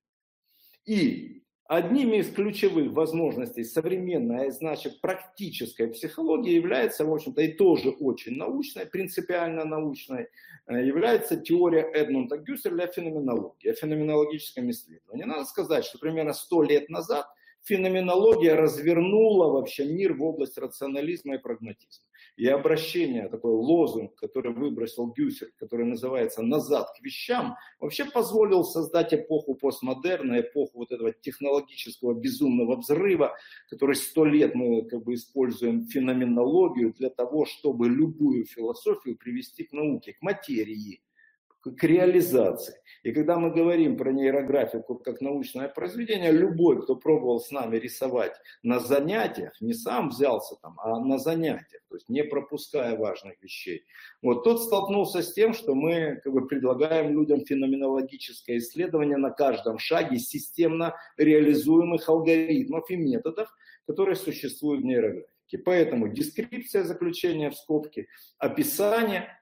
И Одними из ключевых возможностей современной, а значит практической психологии является, в общем-то, и тоже очень научной, принципиально научной, э, является теория Эдмунда Гюсселя о феноменологии, о феноменологическом исследовании. Надо сказать, что примерно сто лет назад феноменология развернула вообще мир в область рационализма и прагматизма и обращение, такой лозунг, который выбросил Гюсель, который называется «назад к вещам», вообще позволил создать эпоху постмодерна, эпоху вот этого технологического безумного взрыва, который сто лет мы как бы используем феноменологию для того, чтобы любую философию привести к науке, к материи к реализации. И когда мы говорим про нейрографику как научное произведение, любой, кто пробовал с нами рисовать на занятиях, не сам взялся там, а на занятиях, то есть не пропуская важных вещей, вот тот столкнулся с тем, что мы как бы, предлагаем людям феноменологическое исследование на каждом шаге системно реализуемых алгоритмов и методов, которые существуют в нейрографике. Поэтому дескрипция заключения в скобке, описание –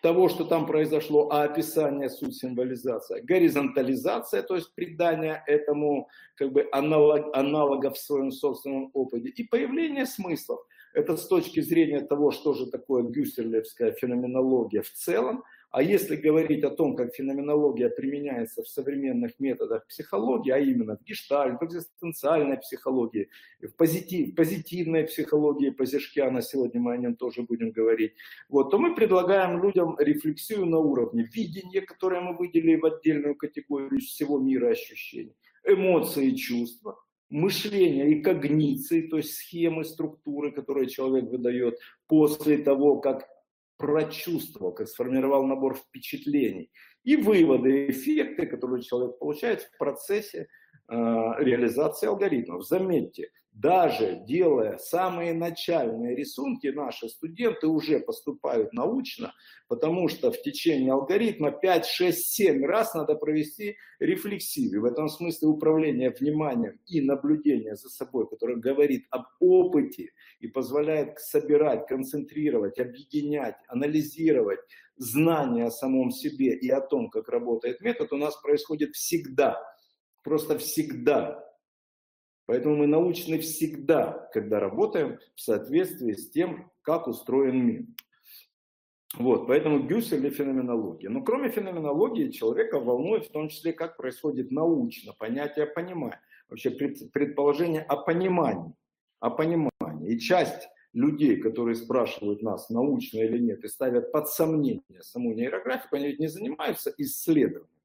того, что там произошло, а описание, суть символизация. Горизонтализация, то есть придание этому как бы аналог, аналога в своем собственном опыте. И появление смыслов. Это с точки зрения того, что же такое гюстерлевская феноменология в целом – а если говорить о том, как феноменология применяется в современных методах психологии, а именно в гештальт, в экзистенциальной психологии, в позитив, позитивной психологии Позишкиана, сегодня мы о нем тоже будем говорить, вот, то мы предлагаем людям рефлексию на уровне видения, которое мы выделили в отдельную категорию всего мира ощущений, эмоции и чувства, мышления и когниции, то есть схемы, структуры, которые человек выдает после того, как прочувствовал, как сформировал набор впечатлений и выводы, эффекты, которые человек получает в процессе э, реализации алгоритмов. Заметьте, даже делая самые начальные рисунки, наши студенты уже поступают научно, потому что в течение алгоритма 5, 6, 7 раз надо провести рефлексию. В этом смысле управление вниманием и наблюдение за собой, которое говорит об опыте и позволяет собирать, концентрировать, объединять, анализировать знания о самом себе и о том, как работает метод, у нас происходит всегда. Просто всегда. Поэтому мы научны всегда, когда работаем в соответствии с тем, как устроен мир. Вот, поэтому Гюс или феноменология. Но кроме феноменологии, человека волнует в том числе, как происходит научно понятие понимания. Вообще предположение о понимании. О понимании. И часть людей, которые спрашивают нас, научно или нет, и ставят под сомнение саму нейрографику, они ведь не занимаются исследованием.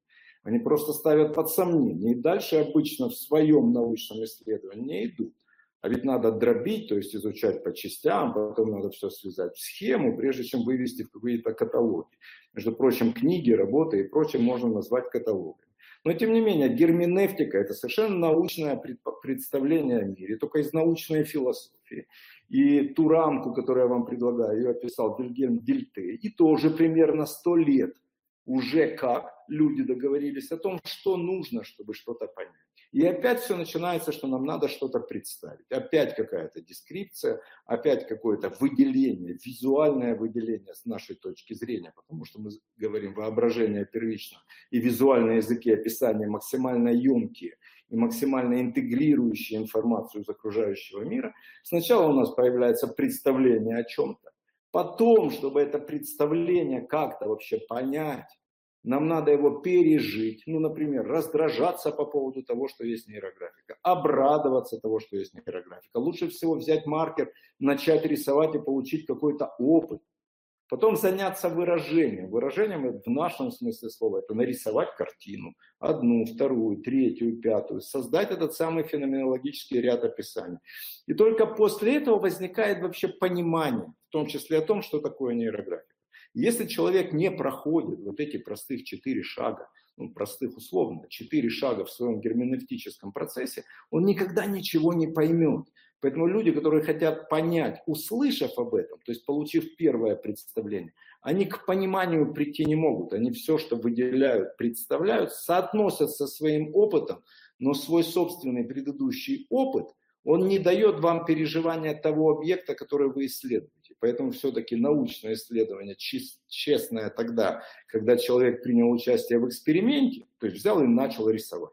Они просто ставят под сомнение и дальше обычно в своем научном исследовании не идут. А ведь надо дробить, то есть изучать по частям, потом надо все связать в схему, прежде чем вывести в какие-то каталоги. Между прочим, книги, работы и прочее можно назвать каталогами. Но тем не менее, герменевтика – это совершенно научное представление о мире, только из научной философии. И ту рамку, которую я вам предлагаю, ее описал Вильгельм Дельте, и тоже примерно сто лет уже как люди договорились о том, что нужно, чтобы что-то понять. И опять все начинается, что нам надо что-то представить. Опять какая-то дескрипция, опять какое-то выделение, визуальное выделение с нашей точки зрения, потому что мы говорим воображение первично, и визуальные языки описания максимально емкие и максимально интегрирующие информацию из окружающего мира. Сначала у нас появляется представление о чем-то, Потом, чтобы это представление как-то вообще понять, нам надо его пережить. Ну, например, раздражаться по поводу того, что есть нейрографика, обрадоваться того, что есть нейрографика. Лучше всего взять маркер, начать рисовать и получить какой-то опыт. Потом заняться выражением. Выражением в нашем смысле слова это нарисовать картину. Одну, вторую, третью, пятую. Создать этот самый феноменологический ряд описаний. И только после этого возникает вообще понимание, в том числе о том, что такое нейрографика. Если человек не проходит вот эти простых четыре шага, ну, простых условно, четыре шага в своем герменевтическом процессе, он никогда ничего не поймет. Поэтому люди, которые хотят понять, услышав об этом, то есть получив первое представление, они к пониманию прийти не могут. Они все, что выделяют, представляют, соотносят со своим опытом, но свой собственный предыдущий опыт, он не дает вам переживания того объекта, который вы исследуете. Поэтому все-таки научное исследование честное тогда, когда человек принял участие в эксперименте, то есть взял и начал рисовать.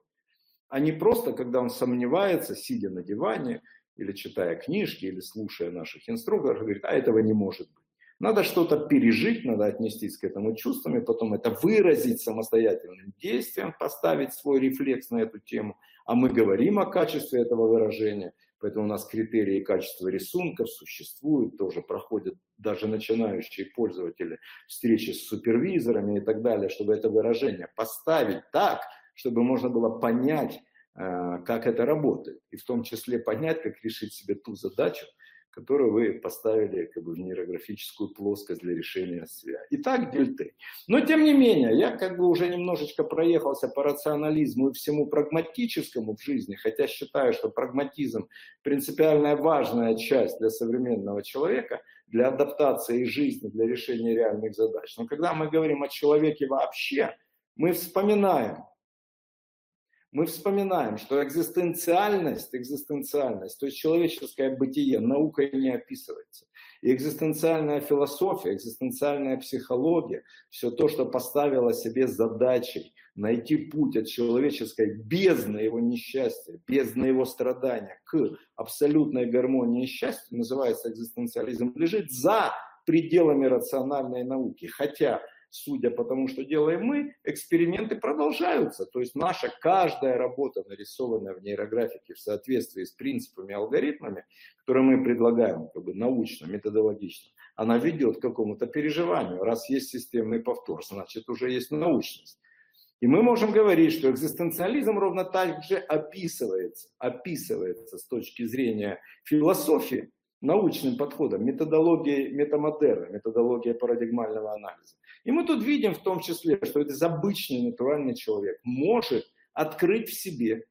А не просто, когда он сомневается, сидя на диване, или читая книжки, или слушая наших инструкторов, говорит, а этого не может быть. Надо что-то пережить, надо отнестись к этому чувствам, и потом это выразить самостоятельным действием, поставить свой рефлекс на эту тему. А мы говорим о качестве этого выражения, поэтому у нас критерии качества рисунков существуют, тоже проходят даже начинающие пользователи встречи с супервизорами и так далее, чтобы это выражение поставить так, чтобы можно было понять, как это работает, и в том числе понять, как решить себе ту задачу, которую вы поставили как бы, в нейрографическую плоскость для решения связи. Итак, дельты. Но тем не менее, я как бы уже немножечко проехался по рационализму и всему прагматическому в жизни, хотя считаю, что прагматизм принципиальная важная часть для современного человека, для адаптации жизни, для решения реальных задач. Но когда мы говорим о человеке вообще, мы вспоминаем мы вспоминаем, что экзистенциальность, экзистенциальность, то есть человеческое бытие, наукой не описывается. И экзистенциальная философия, экзистенциальная психология, все то, что поставило себе задачей найти путь от человеческой бездны его несчастья, бездны его страдания к абсолютной гармонии и счастью, называется экзистенциализм, лежит за пределами рациональной науки. Хотя судя по тому, что делаем мы, эксперименты продолжаются. То есть наша каждая работа, нарисованная в нейрографике в соответствии с принципами, алгоритмами, которые мы предлагаем как бы научно, методологично, она ведет к какому-то переживанию. Раз есть системный повтор, значит уже есть научность. И мы можем говорить, что экзистенциализм ровно так же описывается, описывается с точки зрения философии, научным подходом, методологией метамодерна, методологией парадигмального анализа. И мы тут видим в том числе, что этот обычный натуральный человек может открыть в себе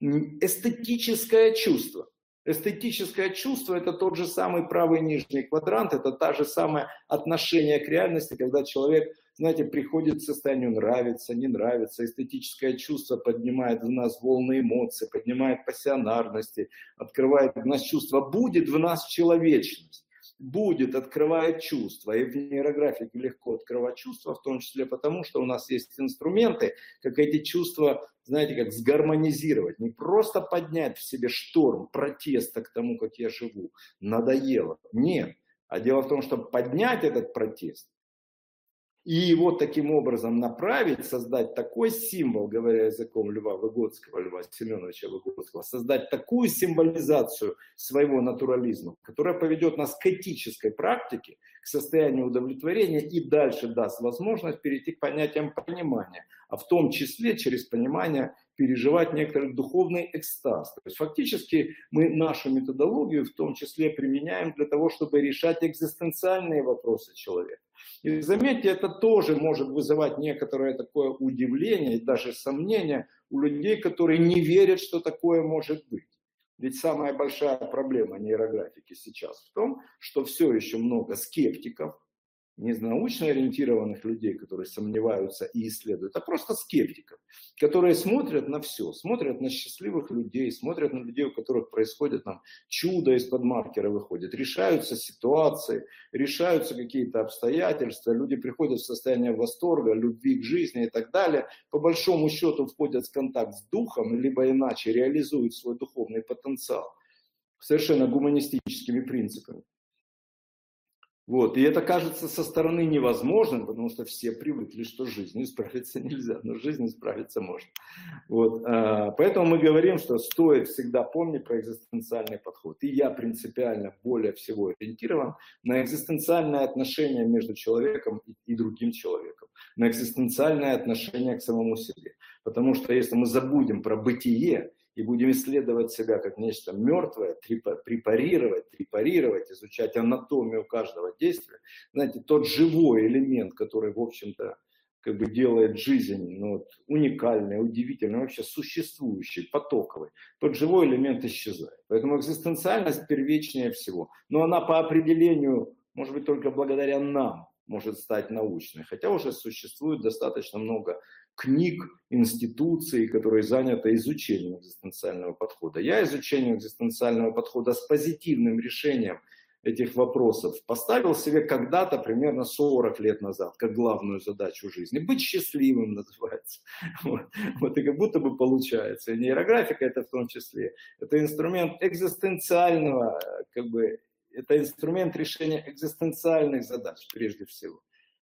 эстетическое чувство. Эстетическое чувство – это тот же самый правый нижний квадрант, это та же самое отношение к реальности, когда человек, знаете, приходит к состоянию нравится, не нравится. Эстетическое чувство поднимает в нас волны эмоций, поднимает пассионарности, открывает в нас чувство, будет в нас человечность будет, открывает чувства. И в нейрографике легко открывать чувства, в том числе потому, что у нас есть инструменты, как эти чувства, знаете, как сгармонизировать. Не просто поднять в себе шторм протеста к тому, как я живу, надоело. Нет. А дело в том, что поднять этот протест и его таким образом направить, создать такой символ, говоря языком Льва Выгодского, Льва Семеновича Выгодского, создать такую символизацию своего натурализма, которая поведет нас к этической практике, к состоянию удовлетворения и дальше даст возможность перейти к понятиям понимания, а в том числе через понимание переживать некоторый духовный экстаз. То есть фактически мы нашу методологию в том числе применяем для того, чтобы решать экзистенциальные вопросы человека. И заметьте, это тоже может вызывать некоторое такое удивление и даже сомнение у людей, которые не верят, что такое может быть. Ведь самая большая проблема нейрографики сейчас в том, что все еще много скептиков, не научно ориентированных людей, которые сомневаются и исследуют, а просто скептиков, которые смотрят на все, смотрят на счастливых людей, смотрят на людей, у которых происходит там чудо из-под маркера выходит, решаются ситуации, решаются какие-то обстоятельства, люди приходят в состояние восторга, любви к жизни и так далее, по большому счету входят в контакт с духом, либо иначе реализуют свой духовный потенциал совершенно гуманистическими принципами. Вот. И это кажется со стороны невозможным, потому что все привыкли, что жизнью справиться нельзя, но жизнью справиться можно. Вот. А, поэтому мы говорим, что стоит всегда помнить про экзистенциальный подход. И я принципиально более всего ориентирован на экзистенциальное отношение между человеком и другим человеком, на экзистенциальное отношение к самому себе. Потому что если мы забудем про бытие, и будем исследовать себя как нечто мертвое, препарировать, препарировать, изучать анатомию каждого действия, знаете, тот живой элемент, который, в общем-то, как бы делает жизнь ну, вот, уникальной, удивительной, вообще существующей, потоковой, тот живой элемент исчезает. Поэтому экзистенциальность первичнее всего. Но она по определению, может быть, только благодаря нам может стать научной. Хотя уже существует достаточно много книг, институций, которые заняты изучением экзистенциального подхода. Я изучению экзистенциального подхода с позитивным решением этих вопросов поставил себе когда-то, примерно 40 лет назад, как главную задачу жизни. Быть счастливым называется. Вот, вот и как будто бы получается. И нейрографика это в том числе. Это инструмент экзистенциального, как бы, это инструмент решения экзистенциальных задач прежде всего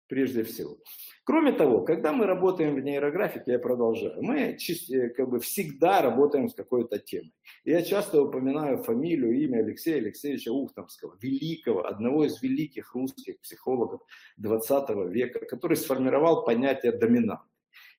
прежде всего. Кроме того, когда мы работаем в нейрографике, я продолжаю, мы э, как бы всегда работаем с какой-то темой. Я часто упоминаю фамилию, имя Алексея Алексеевича Ухтомского, великого, одного из великих русских психологов 20 века, который сформировал понятие доминант.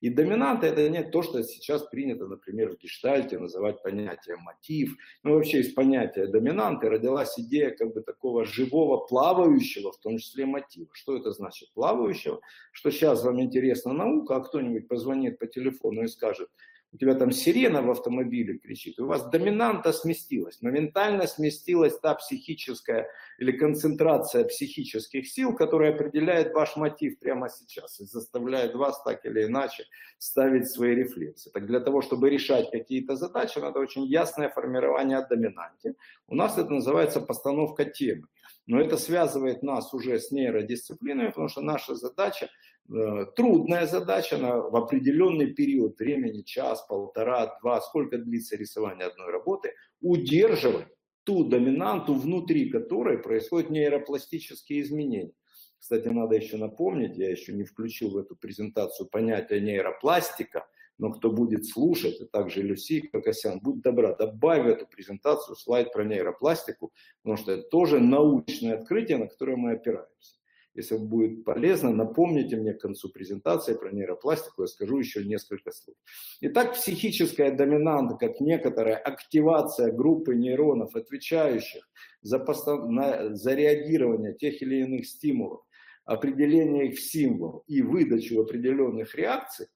И доминанта это не то, что сейчас принято, например, в гештальте называть понятием мотив. Ну, вообще из понятия доминанты родилась идея как бы такого живого, плавающего, в том числе мотива. Что это значит плавающего? Что сейчас вам интересна наука, а кто-нибудь позвонит по телефону и скажет, у тебя там сирена в автомобиле кричит, у вас доминанта сместилась, моментально сместилась та психическая или концентрация психических сил, которая определяет ваш мотив прямо сейчас и заставляет вас так или иначе ставить свои рефлексы. Так для того, чтобы решать какие-то задачи, надо очень ясное формирование о доминанте. У нас это называется постановка темы. Но это связывает нас уже с нейродисциплиной, потому что наша задача трудная задача она в определенный период времени, час, полтора, два, сколько длится рисование одной работы, удерживать ту доминанту, внутри которой происходят нейропластические изменения. Кстати, надо еще напомнить, я еще не включил в эту презентацию понятие нейропластика, но кто будет слушать, и также Люси Кокосян, будь добра, добавь в эту презентацию слайд про нейропластику, потому что это тоже научное открытие, на которое мы опираемся. Если будет полезно, напомните мне к концу презентации про нейропластику, я скажу еще несколько слов. Итак, психическая доминанта, как некоторая активация группы нейронов, отвечающих за, постав... на... за реагирование тех или иных стимулов, определение их в символ и выдачу определенных реакций,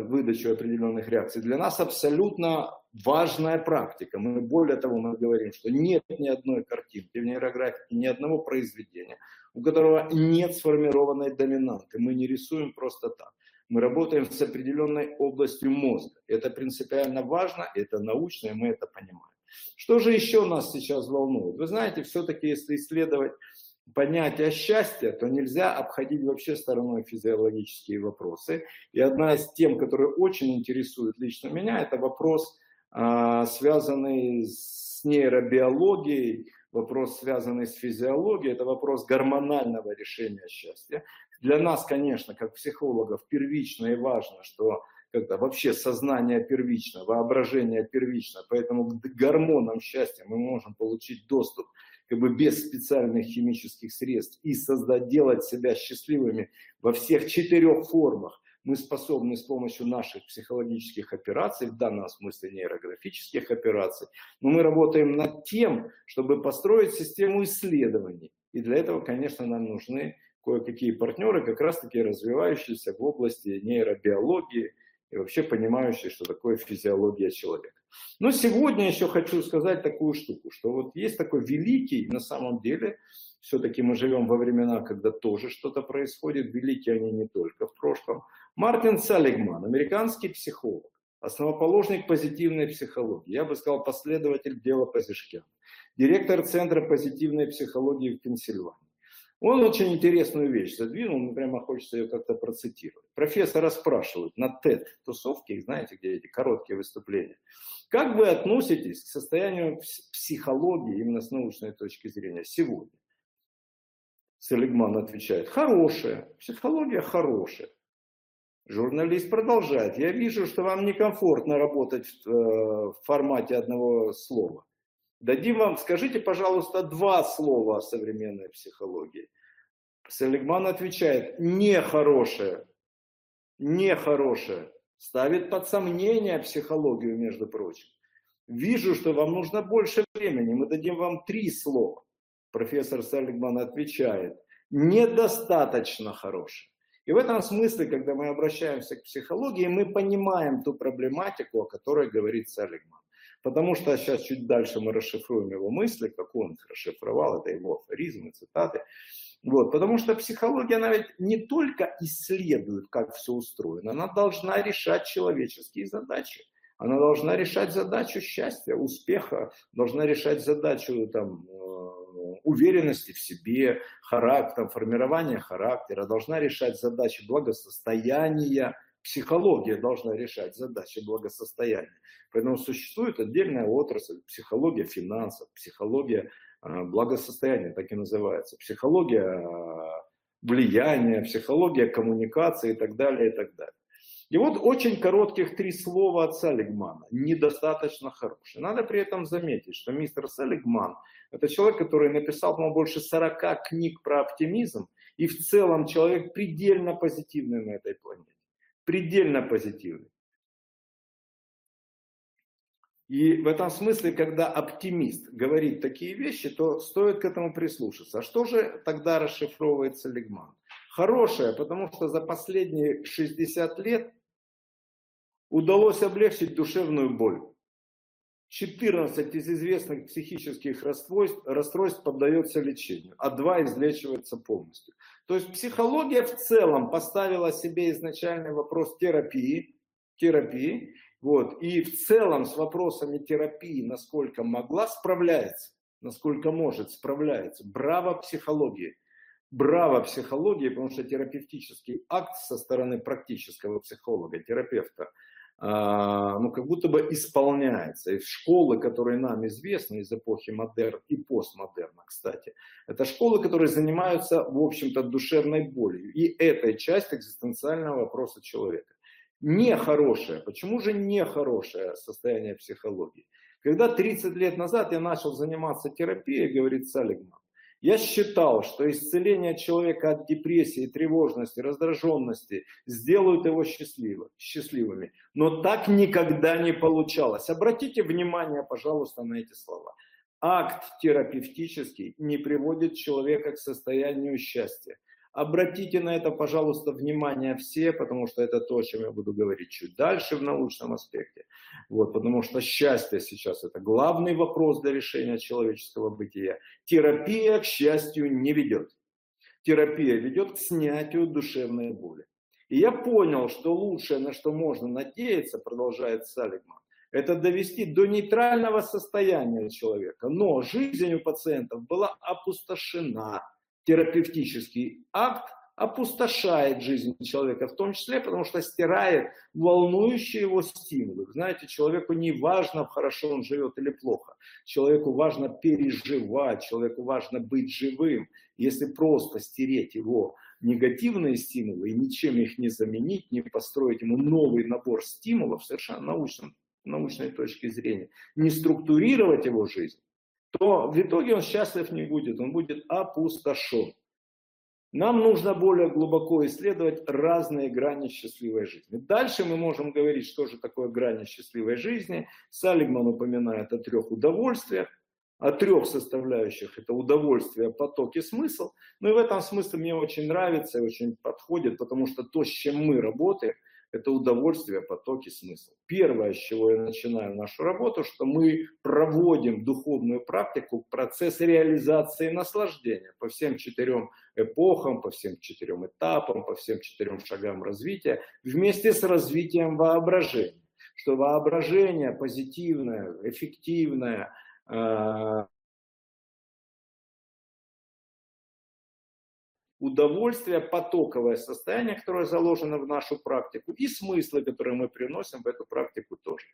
выдачу определенных реакций, для нас абсолютно важная практика. Мы более того, мы говорим, что нет ни одной картинки в нейрографике, ни одного произведения, у которого нет сформированной доминанты. Мы не рисуем просто так. Мы работаем с определенной областью мозга. Это принципиально важно, это научно, и мы это понимаем. Что же еще нас сейчас волнует? Вы знаете, все-таки если исследовать понятие счастья, то нельзя обходить вообще стороной физиологические вопросы. И одна из тем, которая очень интересует лично меня, это вопрос, а, связанный с нейробиологией, вопрос, связанный с физиологией, это вопрос гормонального решения счастья. Для нас, конечно, как психологов, первично и важно, что когда вообще сознание первично, воображение первично, поэтому к гормонам счастья мы можем получить доступ как бы без специальных химических средств и создать, делать себя счастливыми во всех четырех формах, мы способны с помощью наших психологических операций, в данном смысле нейрографических операций, но мы работаем над тем, чтобы построить систему исследований. И для этого, конечно, нам нужны кое-какие партнеры, как раз-таки развивающиеся в области нейробиологии и вообще понимающие, что такое физиология человека. Но сегодня еще хочу сказать такую штуку, что вот есть такой великий, на самом деле, все-таки мы живем во времена, когда тоже что-то происходит, великие они не только в прошлом. Мартин Салигман, американский психолог, основоположник позитивной психологии, я бы сказал, последователь дела Пазишкяна, директор Центра позитивной психологии в Пенсильвании. Он очень интересную вещь задвинул, мне прямо хочется ее как-то процитировать. Профессора спрашивают на TED-тусовке, знаете, где эти короткие выступления, как вы относитесь к состоянию психологии именно с научной точки зрения сегодня? Селигман отвечает, хорошая, психология хорошая. Журналист продолжает, я вижу, что вам некомфортно работать в, э, в формате одного слова. Дадим вам, скажите, пожалуйста, два слова о современной психологии. Селигман отвечает, нехорошая, нехорошая. Ставит под сомнение психологию, между прочим. Вижу, что вам нужно больше времени, мы дадим вам три слова. Профессор Селигман отвечает, недостаточно хорошая. И в этом смысле, когда мы обращаемся к психологии, мы понимаем ту проблематику, о которой говорит Селигман. Потому что сейчас чуть дальше мы расшифруем его мысли, как он их расшифровал, это его афоризмы, цитаты. Вот, потому что психология, она ведь не только исследует, как все устроено, она должна решать человеческие задачи. Она должна решать задачу счастья, успеха, должна решать задачу там, э, уверенности в себе, характера, формирования характера, должна решать задачи благосостояния, психология должна решать задачи благосостояния. Поэтому существует отдельная отрасль, психология финансов, психология э, благосостояния, так и называется, психология э, влияния, психология коммуникации и так далее, и так далее. И вот очень коротких три слова от Салигмана. Недостаточно хороший. Надо при этом заметить, что мистер Салигман – это человек, который написал, по-моему, больше 40 книг про оптимизм. И в целом человек предельно позитивный на этой планете. Предельно позитивный. И в этом смысле, когда оптимист говорит такие вещи, то стоит к этому прислушаться. А что же тогда расшифровывается Лигман? Хорошее, потому что за последние 60 лет удалось облегчить душевную боль. 14 из известных психических расстройств, расстройств поддается лечению, а 2 излечиваются полностью. То есть психология в целом поставила себе изначальный вопрос терапии, терапии вот. И в целом с вопросами терапии, насколько могла, справляется. Насколько может, справляется. Браво психологии. Браво психологии, потому что терапевтический акт со стороны практического психолога, терапевта, ну, как будто бы исполняется. И школы, которые нам известны из эпохи модерн и постмодерна, кстати, это школы, которые занимаются, в общем-то, душевной болью. И это часть экзистенциального вопроса человека нехорошее. Почему же нехорошее состояние психологии? Когда 30 лет назад я начал заниматься терапией, говорит Салигман, я считал, что исцеление человека от депрессии, тревожности, раздраженности сделают его счастливым, счастливыми. Но так никогда не получалось. Обратите внимание, пожалуйста, на эти слова. Акт терапевтический не приводит человека к состоянию счастья. Обратите на это, пожалуйста, внимание все, потому что это то, о чем я буду говорить чуть дальше в научном аспекте. Вот, потому что счастье сейчас это главный вопрос для решения человеческого бытия. Терапия к счастью не ведет. Терапия ведет к снятию душевной боли. И я понял, что лучшее, на что можно надеяться, продолжает Салигман, это довести до нейтрального состояния человека. Но жизнь у пациентов была опустошена терапевтический акт опустошает жизнь человека, в том числе потому что стирает волнующие его стимулы. Знаете, человеку не важно, хорошо он живет или плохо. Человеку важно переживать, человеку важно быть живым. Если просто стереть его негативные стимулы и ничем их не заменить, не построить ему новый набор стимулов, совершенно научным, научной точки зрения, не структурировать его жизнь, то в итоге он счастлив не будет, он будет опустошен. Нам нужно более глубоко исследовать разные грани счастливой жизни. Дальше мы можем говорить, что же такое грани счастливой жизни. Салигман упоминает о трех удовольствиях, о трех составляющих. Это удовольствие, поток и смысл. Ну и в этом смысле мне очень нравится и очень подходит, потому что то, с чем мы работаем – это удовольствие, поток и смысл. Первое, с чего я начинаю нашу работу, что мы проводим духовную практику, процесс реализации наслаждения по всем четырем эпохам, по всем четырем этапам, по всем четырем шагам развития, вместе с развитием воображения. Что воображение позитивное, эффективное, удовольствие, потоковое состояние, которое заложено в нашу практику, и смыслы, которые мы приносим в эту практику тоже.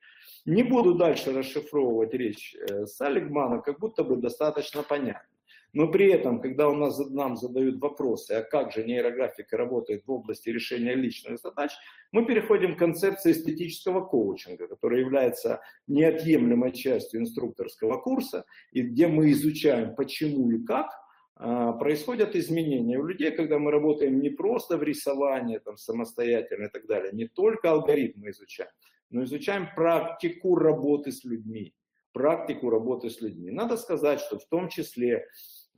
Не буду дальше расшифровывать речь э, Салигмана, как будто бы достаточно понятно. Но при этом, когда у нас, нам задают вопросы, а как же нейрографика работает в области решения личных задач, мы переходим к концепции эстетического коучинга, которая является неотъемлемой частью инструкторского курса, и где мы изучаем, почему и как происходят изменения у людей, когда мы работаем не просто в рисовании там, самостоятельно и так далее, не только алгоритмы изучаем, но изучаем практику работы с людьми, практику работы с людьми. Надо сказать, что в том числе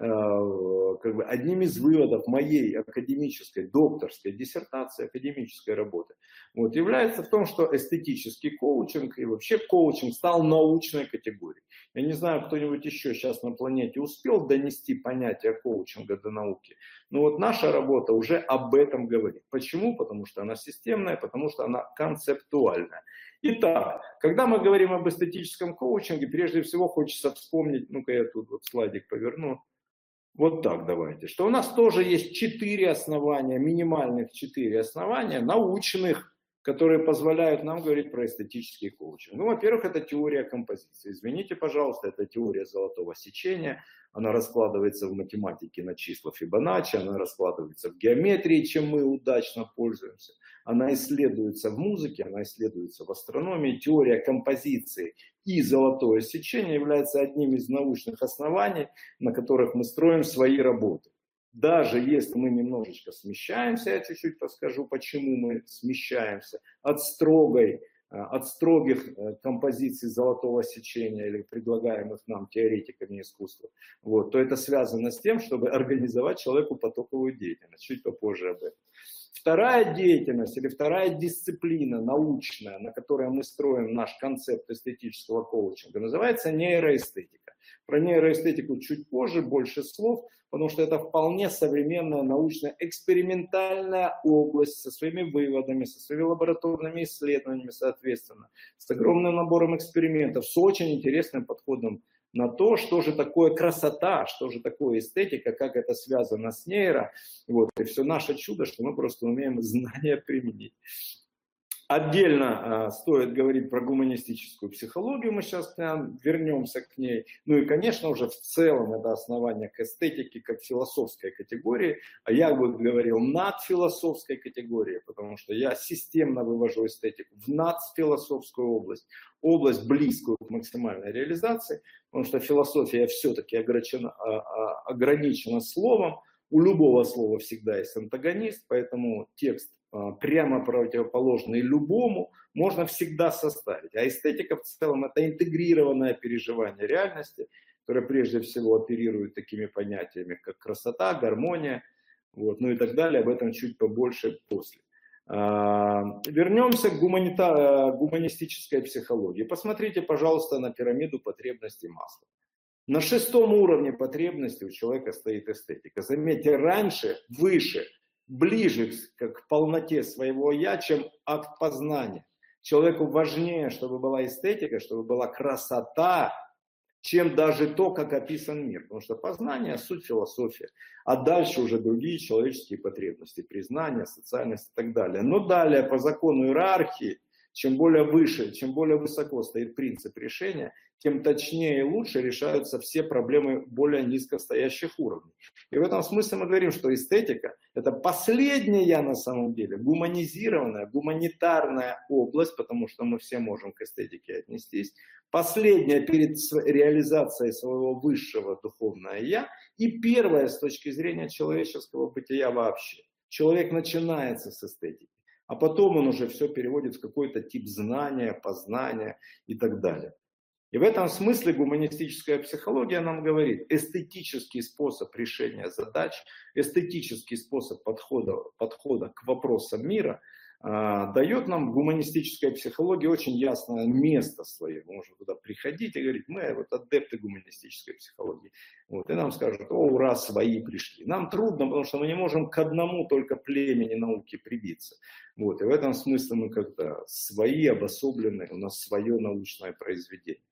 как бы одним из выводов моей академической, докторской диссертации, академической работы, вот, является в том, что эстетический коучинг и вообще коучинг стал научной категорией. Я не знаю, кто-нибудь еще сейчас на планете успел донести понятие коучинга до науки, но вот наша работа уже об этом говорит. Почему? Потому что она системная, потому что она концептуальная. Итак, когда мы говорим об эстетическом коучинге, прежде всего хочется вспомнить, ну-ка я тут вот слайдик поверну, вот так давайте. Что у нас тоже есть четыре основания, минимальных четыре основания, научных, которые позволяют нам говорить про эстетический коучинг. Ну, во-первых, это теория композиции. Извините, пожалуйста, это теория золотого сечения. Она раскладывается в математике на числа Фибоначчи, она раскладывается в геометрии, чем мы удачно пользуемся она исследуется в музыке, она исследуется в астрономии. Теория композиции и золотое сечение является одним из научных оснований, на которых мы строим свои работы. Даже если мы немножечко смещаемся, я чуть-чуть подскажу, почему мы смещаемся от строгой э, от строгих э, композиций золотого сечения или предлагаемых нам теоретиками искусства, вот, то это связано с тем, чтобы организовать человеку потоковую деятельность. Чуть попозже об этом. Вторая деятельность или вторая дисциплина научная, на которой мы строим наш концепт эстетического коучинга, называется нейроэстетика. Про нейроэстетику чуть позже, больше слов, потому что это вполне современная научная экспериментальная область со своими выводами, со своими лабораторными исследованиями, соответственно, с огромным набором экспериментов, с очень интересным подходом на то, что же такое красота, что же такое эстетика, как это связано с нейро. Вот, и все наше чудо, что мы просто умеем знания применить. Отдельно э, стоит говорить про гуманистическую психологию, мы сейчас прям вернемся к ней. Ну и, конечно, уже в целом это основание к эстетике как философской категории, а я бы говорил над философской категорией, потому что я системно вывожу эстетику в надфилософскую область, область близкую к максимальной реализации, потому что философия все-таки ограничена, а, а, ограничена словом, у любого слова всегда есть антагонист, поэтому текст прямо противоположный любому, можно всегда составить. А эстетика в целом это интегрированное переживание реальности, которое прежде всего оперирует такими понятиями, как красота, гармония, Вот, ну и так далее, об этом чуть побольше после. А, вернемся к гуманита... гуманистической психологии. Посмотрите, пожалуйста, на пирамиду потребностей масла. На шестом уровне потребности у человека стоит эстетика. Заметьте, раньше, выше, ближе к полноте своего «я», чем акт познания. Человеку важнее, чтобы была эстетика, чтобы была красота, чем даже то, как описан мир. Потому что познание – суть философия. А дальше уже другие человеческие потребности, признание, социальность и так далее. Но далее по закону иерархии, чем более выше, чем более высоко стоит принцип решения, тем точнее и лучше решаются все проблемы более низкостоящих уровней. И в этом смысле мы говорим, что эстетика – это последняя на самом деле гуманизированная, гуманитарная область, потому что мы все можем к эстетике отнестись, последняя перед реализацией своего высшего духовного «я» и первая с точки зрения человеческого бытия вообще. Человек начинается с эстетики, а потом он уже все переводит в какой-то тип знания, познания и так далее. И в этом смысле гуманистическая психология нам говорит, эстетический способ решения задач, эстетический способ подхода, подхода к вопросам мира – дает нам гуманистическая психология очень ясное место свое. Мы можем туда приходить и говорить, мы вот адепты гуманистической психологии. Вот, и нам скажут, о, ура, свои пришли. Нам трудно, потому что мы не можем к одному только племени науки прибиться. Вот, и в этом смысле мы как-то свои, обособленные, у нас свое научное произведение.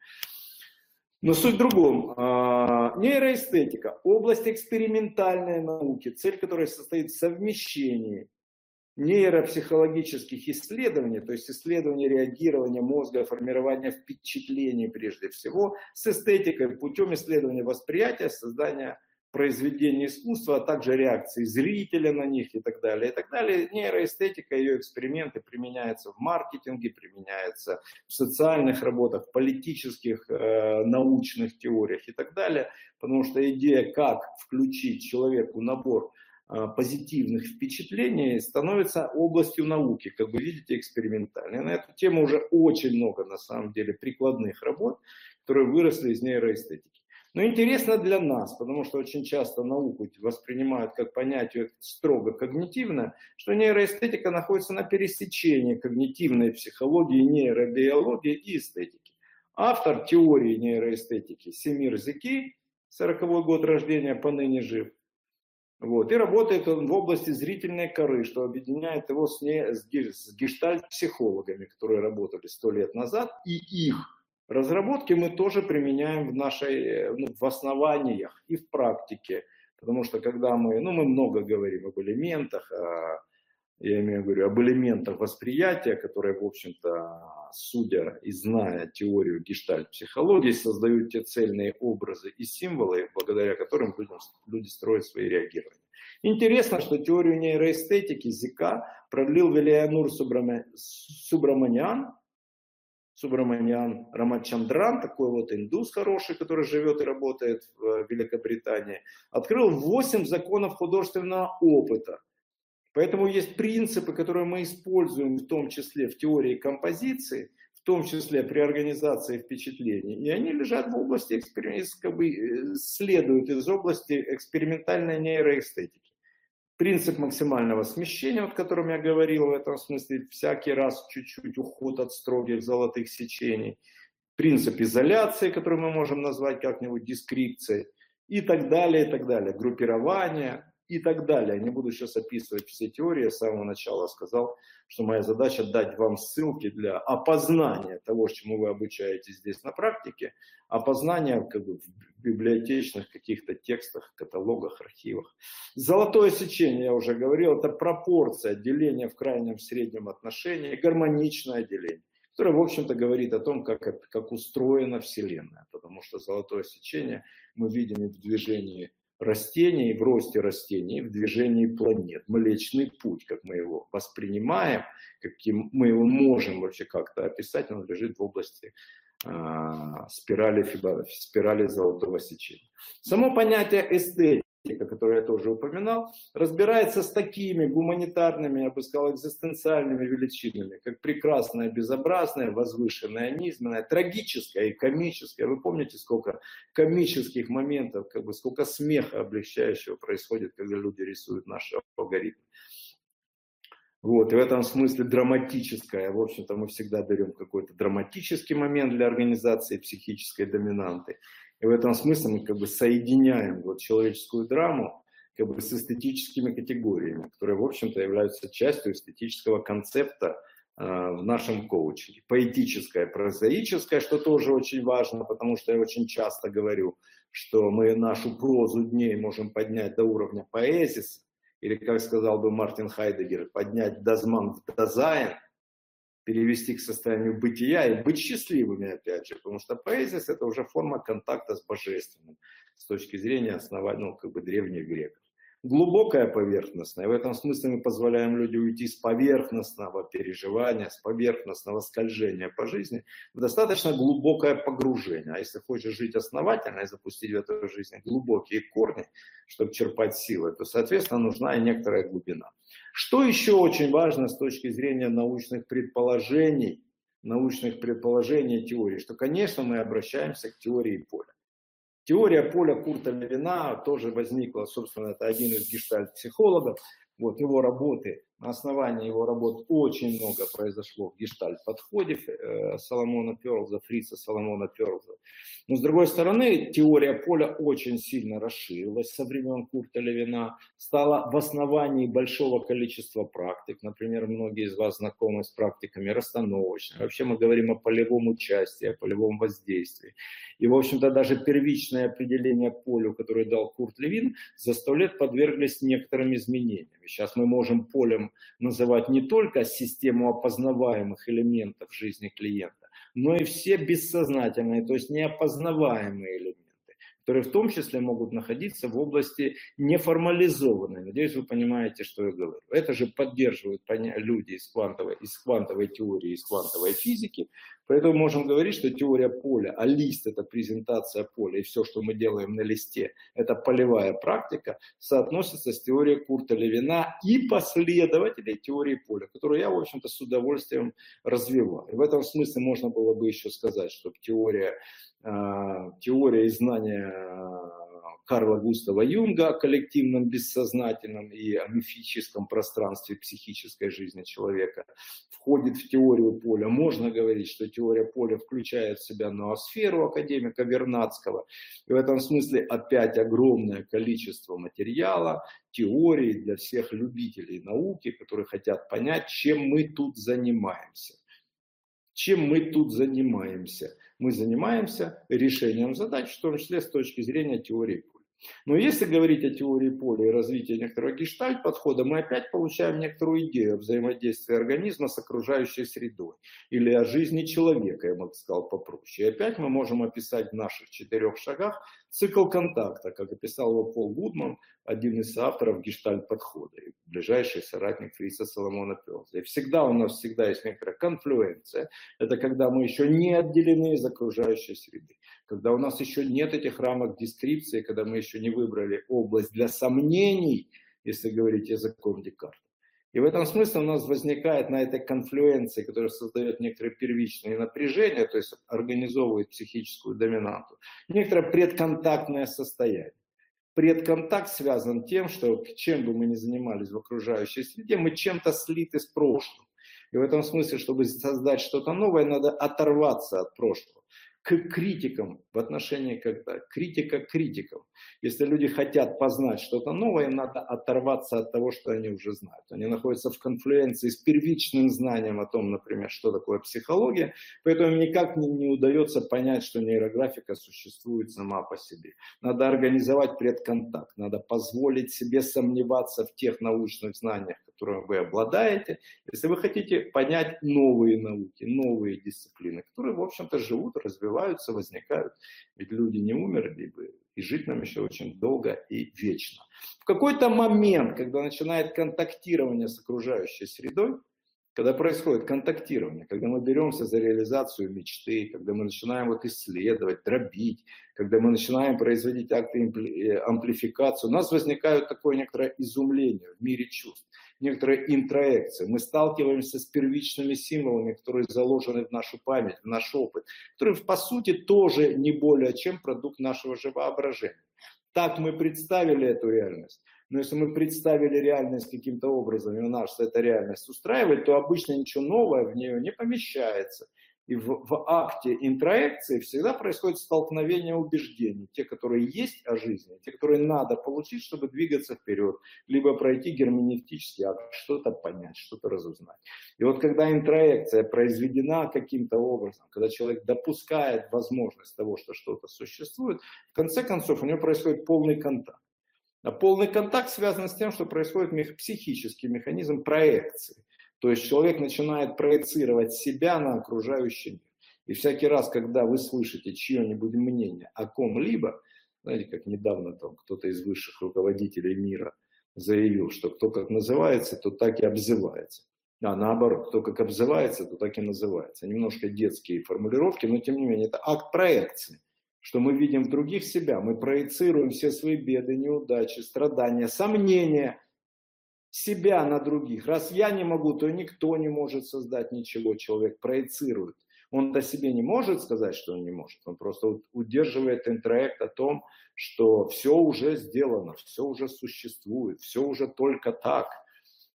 Но суть в другом. А, нейроэстетика – область экспериментальной науки, цель которой состоит в совмещении нейропсихологических исследований, то есть исследования реагирования мозга, формирования впечатлений прежде всего, с эстетикой путем исследования восприятия, создания произведений искусства, а также реакции зрителя на них и так далее, и так далее. Нейроэстетика, ее эксперименты применяются в маркетинге, применяются в социальных работах, в политических, э, научных теориях и так далее, потому что идея, как включить человеку набор позитивных впечатлений становится областью науки, как вы видите, экспериментальной. На эту тему уже очень много, на самом деле, прикладных работ, которые выросли из нейроэстетики. Но интересно для нас, потому что очень часто науку воспринимают как понятие строго когнитивное, что нейроэстетика находится на пересечении когнитивной психологии, нейробиологии и эстетики. Автор теории нейроэстетики Семир Зики, 40 год рождения, поныне жив, вот. И работает он в области зрительной коры, что объединяет его с, не, с, с гештальт-психологами, которые работали сто лет назад. И их разработки мы тоже применяем в нашей, ну, в основаниях и в практике. Потому что когда мы, ну мы много говорим об элементах, о я имею в виду об элементах восприятия, которые, в общем-то, судя и зная теорию гештальт-психологии, создают те цельные образы и символы, благодаря которым людям, люди строят свои реагирования. Интересно, что теорию нейроэстетики ЗК продлил Велианур Субраманян, Субраманян Рамачандран, такой вот индус хороший, который живет и работает в Великобритании, открыл 8 законов художественного опыта – Поэтому есть принципы, которые мы используем в том числе в теории композиции, в том числе при организации впечатлений. И они лежат в области, как бы, э, следуют из области экспериментальной нейроэстетики. Принцип максимального смещения, о котором я говорил в этом смысле, всякий раз чуть-чуть уход от строгих золотых сечений. Принцип изоляции, который мы можем назвать как-нибудь дескрипцией и так далее, и так далее. Группирование, и так далее. Не буду сейчас описывать все теории, я с самого начала сказал, что моя задача дать вам ссылки для опознания того, чему вы обучаетесь здесь на практике, опознания как бы, в библиотечных каких-то текстах, каталогах, архивах. Золотое сечение, я уже говорил, это пропорция деления в крайнем среднем отношении, гармоничное деление которое, в общем-то, говорит о том, как, как устроена Вселенная. Потому что золотое сечение мы видим и в движении растений, в росте растений, в движении планет. Млечный путь, как мы его воспринимаем, каким мы его можем вообще как-то описать, он лежит в области э, спирали, фиба, спирали золотого сечения. Само понятие эстетики который я тоже упоминал, разбирается с такими гуманитарными, я бы сказал, экзистенциальными величинами, как прекрасное, безобразное, возвышенное, низменное, трагическое и комическое. Вы помните, сколько комических моментов, как бы сколько смеха облегчающего происходит, когда люди рисуют наши алгоритмы. Вот, и в этом смысле драматическое, в общем-то, мы всегда берем какой-то драматический момент для организации психической доминанты. И в этом смысле мы как бы соединяем вот человеческую драму как бы с эстетическими категориями, которые, в общем-то, являются частью эстетического концепта э, в нашем коучинге. Поэтическое, прозаическое, что тоже очень важно, потому что я очень часто говорю, что мы нашу прозу дней можем поднять до уровня поэзиса, или, как сказал бы Мартин Хайдегер, поднять das Man в Dasein – перевести к состоянию бытия и быть счастливыми, опять же, потому что поэзия – это уже форма контакта с божественным с точки зрения основания, ну, как бы древних греков глубокая поверхностная. В этом смысле мы позволяем людям уйти с поверхностного переживания, с поверхностного скольжения по жизни в достаточно глубокое погружение. А если хочешь жить основательно и запустить в эту жизнь глубокие корни, чтобы черпать силы, то, соответственно, нужна и некоторая глубина. Что еще очень важно с точки зрения научных предположений, научных предположений теории, что, конечно, мы обращаемся к теории поля. Теория поля Курта Левина тоже возникла, собственно, это один из гештальт-психологов, вот его работы, на основании его работ очень много произошло в гештальт-подходе э, Соломона Перлза, Фрица Соломона Перлза. Но с другой стороны, теория поля очень сильно расширилась со времен Курта Левина, стала в основании большого количества практик. Например, многие из вас знакомы с практиками расстановочными. Вообще мы говорим о полевом участии, о полевом воздействии. И, в общем-то, даже первичное определение полю, которое дал Курт Левин, за сто лет подверглись некоторым изменениям. Сейчас мы можем полем называть не только систему опознаваемых элементов жизни клиента, но и все бессознательные, то есть неопознаваемые элементы которые в том числе могут находиться в области неформализованной. Надеюсь, вы понимаете, что я говорю. Это же поддерживают люди из квантовой, из квантовой теории, из квантовой физики. Поэтому можем говорить, что теория поля, а лист – это презентация поля, и все, что мы делаем на листе, это полевая практика, соотносится с теорией Курта Левина и последователей теории поля, которую я, в общем-то, с удовольствием развиваю. И в этом смысле можно было бы еще сказать, что теория, э, теория и знания Карла Густава Юнга о коллективном бессознательном и о мифическом пространстве психической жизни человека входит в теорию поля. Можно говорить, что теория поля включает в себя ноосферу академика Вернадского. И в этом смысле опять огромное количество материала, теорий для всех любителей науки, которые хотят понять, чем мы тут занимаемся. Чем мы тут занимаемся? Мы занимаемся решением задач, в том числе с точки зрения теории поля. Но если говорить о теории поля и развитии некоторого гештальт-подхода, мы опять получаем некоторую идею о взаимодействии организма с окружающей средой или о жизни человека, я бы сказал попроще. И опять мы можем описать в наших четырех шагах цикл контакта, как описал его Пол Гудман, один из авторов гештальт-подхода, ближайший соратник Фриса Соломона Пелза. И всегда у нас всегда есть некоторая конфлюенция. Это когда мы еще не отделены из окружающей среды когда у нас еще нет этих рамок дескрипции, когда мы еще не выбрали область для сомнений, если говорить языком Декарта. И в этом смысле у нас возникает на этой конфлюенции, которая создает некоторые первичные напряжения, то есть организовывает психическую доминанту, некоторое предконтактное состояние. Предконтакт связан тем, что чем бы мы ни занимались в окружающей среде, мы чем-то слиты с прошлым. И в этом смысле, чтобы создать что-то новое, надо оторваться от прошлого к критикам в отношении когда критика к критикам. Если люди хотят познать что-то новое, им надо оторваться от того, что они уже знают. Они находятся в конфлюенции с первичным знанием о том, например, что такое психология, поэтому никак не, не удается понять, что нейрографика существует сама по себе. Надо организовать предконтакт, надо позволить себе сомневаться в тех научных знаниях, которыми вы обладаете, если вы хотите понять новые науки, новые дисциплины, которые, в общем-то, живут, развиваются, возникают. Ведь люди не умерли бы, и жить нам еще очень долго и вечно. В какой-то момент, когда начинает контактирование с окружающей средой, когда происходит контактирование, когда мы беремся за реализацию мечты, когда мы начинаем вот исследовать, дробить, когда мы начинаем производить акты э, амплификации, у нас возникает такое некоторое изумление в мире чувств, некоторая интроекция. Мы сталкиваемся с первичными символами, которые заложены в нашу память, в наш опыт, которые по сути тоже не более чем продукт нашего же воображения. Так мы представили эту реальность. Но если мы представили реальность каким-то образом, и у нас эта реальность устраивает, то обычно ничего нового в нее не помещается. И в, в акте интроекции всегда происходит столкновение убеждений. Те, которые есть о жизни, те, которые надо получить, чтобы двигаться вперед. Либо пройти герменевтический акт, что-то понять, что-то разузнать. И вот когда интроекция произведена каким-то образом, когда человек допускает возможность того, что что-то существует, в конце концов у него происходит полный контакт. А полный контакт связан с тем, что происходит психический механизм проекции. То есть человек начинает проецировать себя на окружающий мир. И всякий раз, когда вы слышите чье-нибудь мнение о ком-либо, знаете, как недавно там кто-то из высших руководителей мира заявил, что кто как называется, то так и обзывается. А наоборот, кто как обзывается, то так и называется. Немножко детские формулировки, но тем не менее это акт проекции что мы видим в других себя, мы проецируем все свои беды, неудачи, страдания, сомнения себя на других. Раз я не могу, то никто не может создать ничего, человек проецирует. Он о себе не может сказать, что он не может, он просто удерживает интроект о том, что все уже сделано, все уже существует, все уже только так.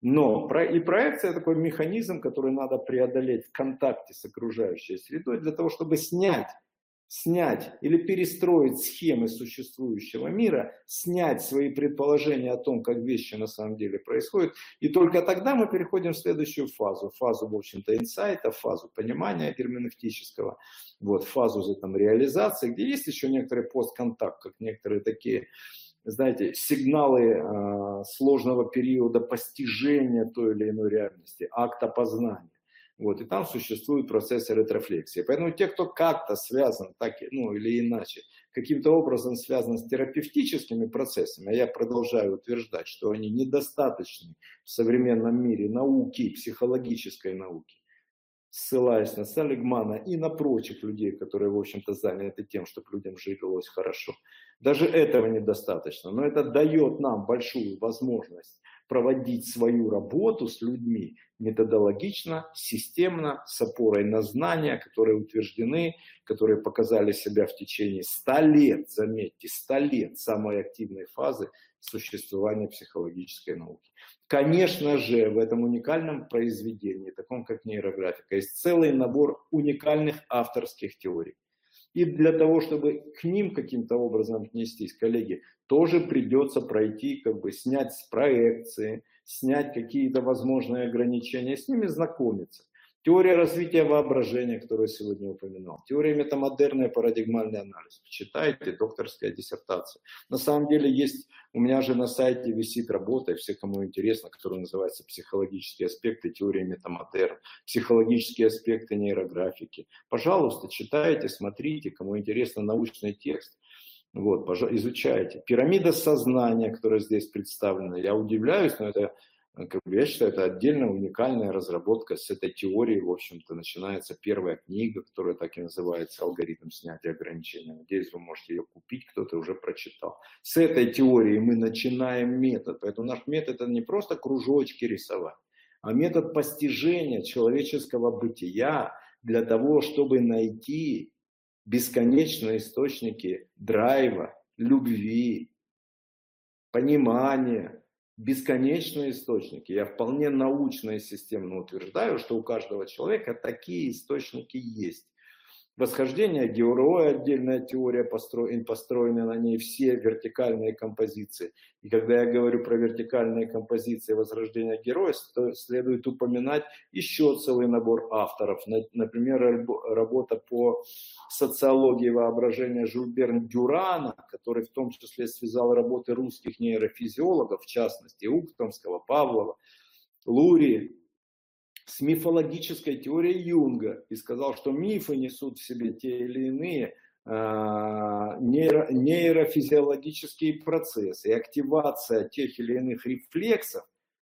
Но и проекция такой механизм, который надо преодолеть в контакте с окружающей средой для того, чтобы снять снять или перестроить схемы существующего мира, снять свои предположения о том, как вещи на самом деле происходят. И только тогда мы переходим в следующую фазу. Фазу, в общем-то, инсайта, фазу понимания герменевтического, вот, фазу там, реализации, где есть еще некоторый постконтакт, как некоторые такие знаете, сигналы э, сложного периода постижения той или иной реальности, акта познания. Вот, и там существуют процессы ретрофлексии. Поэтому те, кто как-то связан, так, ну или иначе, каким-то образом связан с терапевтическими процессами, а я продолжаю утверждать, что они недостаточны в современном мире науки, психологической науки, ссылаясь на Салигмана и на прочих людей, которые, в общем-то, заняты тем, чтобы людям жилось хорошо. Даже этого недостаточно, но это дает нам большую возможность проводить свою работу с людьми методологично, системно, с опорой на знания, которые утверждены, которые показали себя в течение 100 лет, заметьте, 100 лет самой активной фазы существования психологической науки. Конечно же, в этом уникальном произведении, таком как нейрографика, есть целый набор уникальных авторских теорий. И для того, чтобы к ним каким-то образом отнестись, коллеги, тоже придется пройти, как бы снять с проекции, снять какие-то возможные ограничения, с ними знакомиться. Теория развития воображения, которую я сегодня упоминал. Теория метамодерная, парадигмальный анализ. Читайте, докторская диссертация. На самом деле есть, у меня же на сайте висит работа, все, кому интересно, которая называется «Психологические аспекты теории метамодерн», «Психологические аспекты нейрографики». Пожалуйста, читайте, смотрите, кому интересно научный текст. Вот, изучайте. Пирамида сознания, которая здесь представлена. Я удивляюсь, но это Э, как бы я считаю, это отдельная уникальная разработка. С этой теории, в общем-то, начинается первая книга, которая так и называется «Алгоритм снятия ограничений». Надеюсь, вы можете ее купить, кто-то уже прочитал. С этой теории мы начинаем метод. Поэтому наш метод – это не просто кружочки рисовать, а метод постижения человеческого бытия для того, чтобы найти бесконечные источники драйва, любви, понимания, бесконечные источники. Я вполне научно и системно утверждаю, что у каждого человека такие источники есть. Восхождение героя, отдельная теория, построен, построены на ней все вертикальные композиции. И когда я говорю про вертикальные композиции возрождения героя, то следует упоминать еще целый набор авторов. Например, работа по социологии воображения Жульберн Дюрана, который в том числе связал работы русских нейрофизиологов, в частности Уктомского, Павлова, Лури, с мифологической теорией Юнга и сказал, что мифы несут в себе те или иные а, нейро, нейрофизиологические процессы, и активация тех или иных рефлексов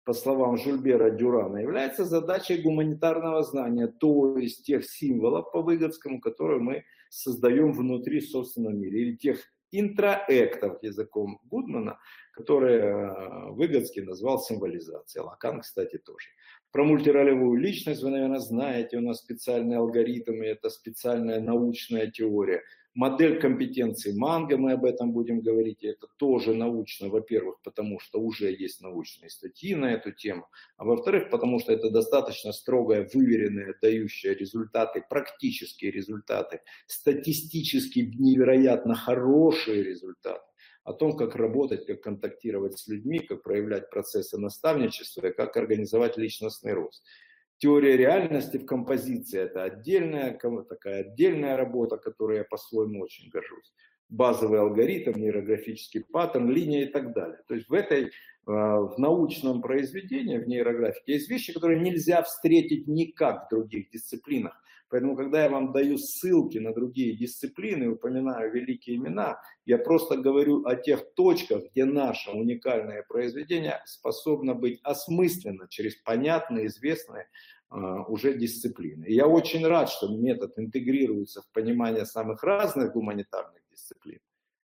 по словам Жульбера Дюрана, является задачей гуманитарного знания, то есть тех символов по Выгодскому, которые мы создаем внутри собственного мира, или тех интроэктов языком Гудмана, которые э, Выгодский назвал символизацией. Лакан, кстати, тоже. Про мультиролевую личность вы, наверное, знаете, у нас специальные алгоритмы, это специальная научная теория. Модель компетенции манго, мы об этом будем говорить, это тоже научно, во-первых, потому что уже есть научные статьи на эту тему, а во-вторых, потому что это достаточно строгая, выверенная, дающая результаты, практические результаты, статистически невероятно хорошие результаты о том, как работать, как контактировать с людьми, как проявлять процессы наставничества и как организовать личностный рост. Теория реальности в композиции – это отдельная, такая отдельная работа, которой я по-своему очень горжусь. Базовый алгоритм, нейрографический паттерн, линия и так далее. То есть в этой, э, в научном произведении, в нейрографике есть вещи, которые нельзя встретить никак в других дисциплинах. Поэтому, когда я вам даю ссылки на другие дисциплины, упоминаю великие имена, я просто говорю о тех точках, где наше уникальное произведение способно быть осмысленно через понятные, известные uh, уже дисциплины. И я очень рад, что метод интегрируется в понимание самых разных гуманитарных дисциплин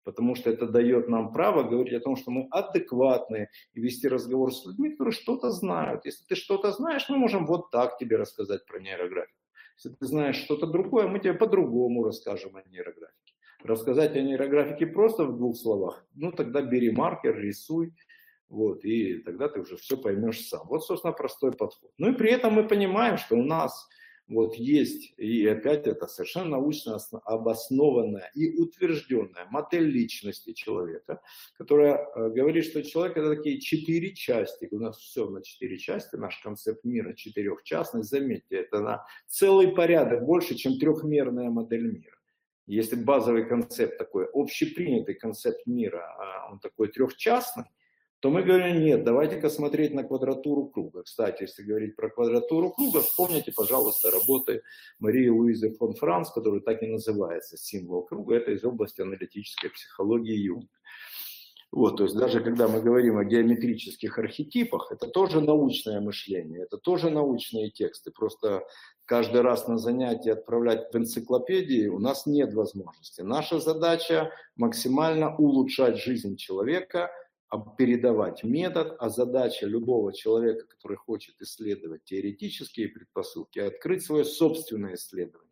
потому что это дает нам право говорить о том, что мы адекватные и вести разговор с людьми, которые что-то знают. Если ты что-то знаешь, мы можем вот так тебе рассказать про нейрографику. Если ты знаешь что-то другое, мы тебе по-другому расскажем о нейрографике. Рассказать о нейрографике просто в двух словах, ну тогда бери маркер, рисуй, вот, и тогда ты уже все поймешь сам. Вот, собственно, простой подход. Ну и при этом мы понимаем, что у нас вот есть, и опять это совершенно научно обоснованная и утвержденная модель личности человека, которая э, говорит, что человек это такие четыре части, у нас все на четыре части, наш концепт мира четырехчастный, заметьте, это на целый порядок больше, чем трехмерная модель мира. Если базовый концепт такой, общепринятый концепт мира, а он такой трехчастный, то мы говорим, нет, давайте-ка смотреть на квадратуру круга. Кстати, если говорить про квадратуру круга, вспомните, пожалуйста, работы Марии Луизы фон Франц, который так и называется символ круга. Это из области аналитической психологии Юнга. Вот, то есть даже когда мы говорим о геометрических архетипах, это тоже научное мышление, это тоже научные тексты. Просто каждый раз на занятие отправлять в энциклопедии у нас нет возможности. Наша задача максимально улучшать жизнь человека – передавать метод, а задача любого человека, который хочет исследовать теоретические предпосылки, открыть свое собственное исследование.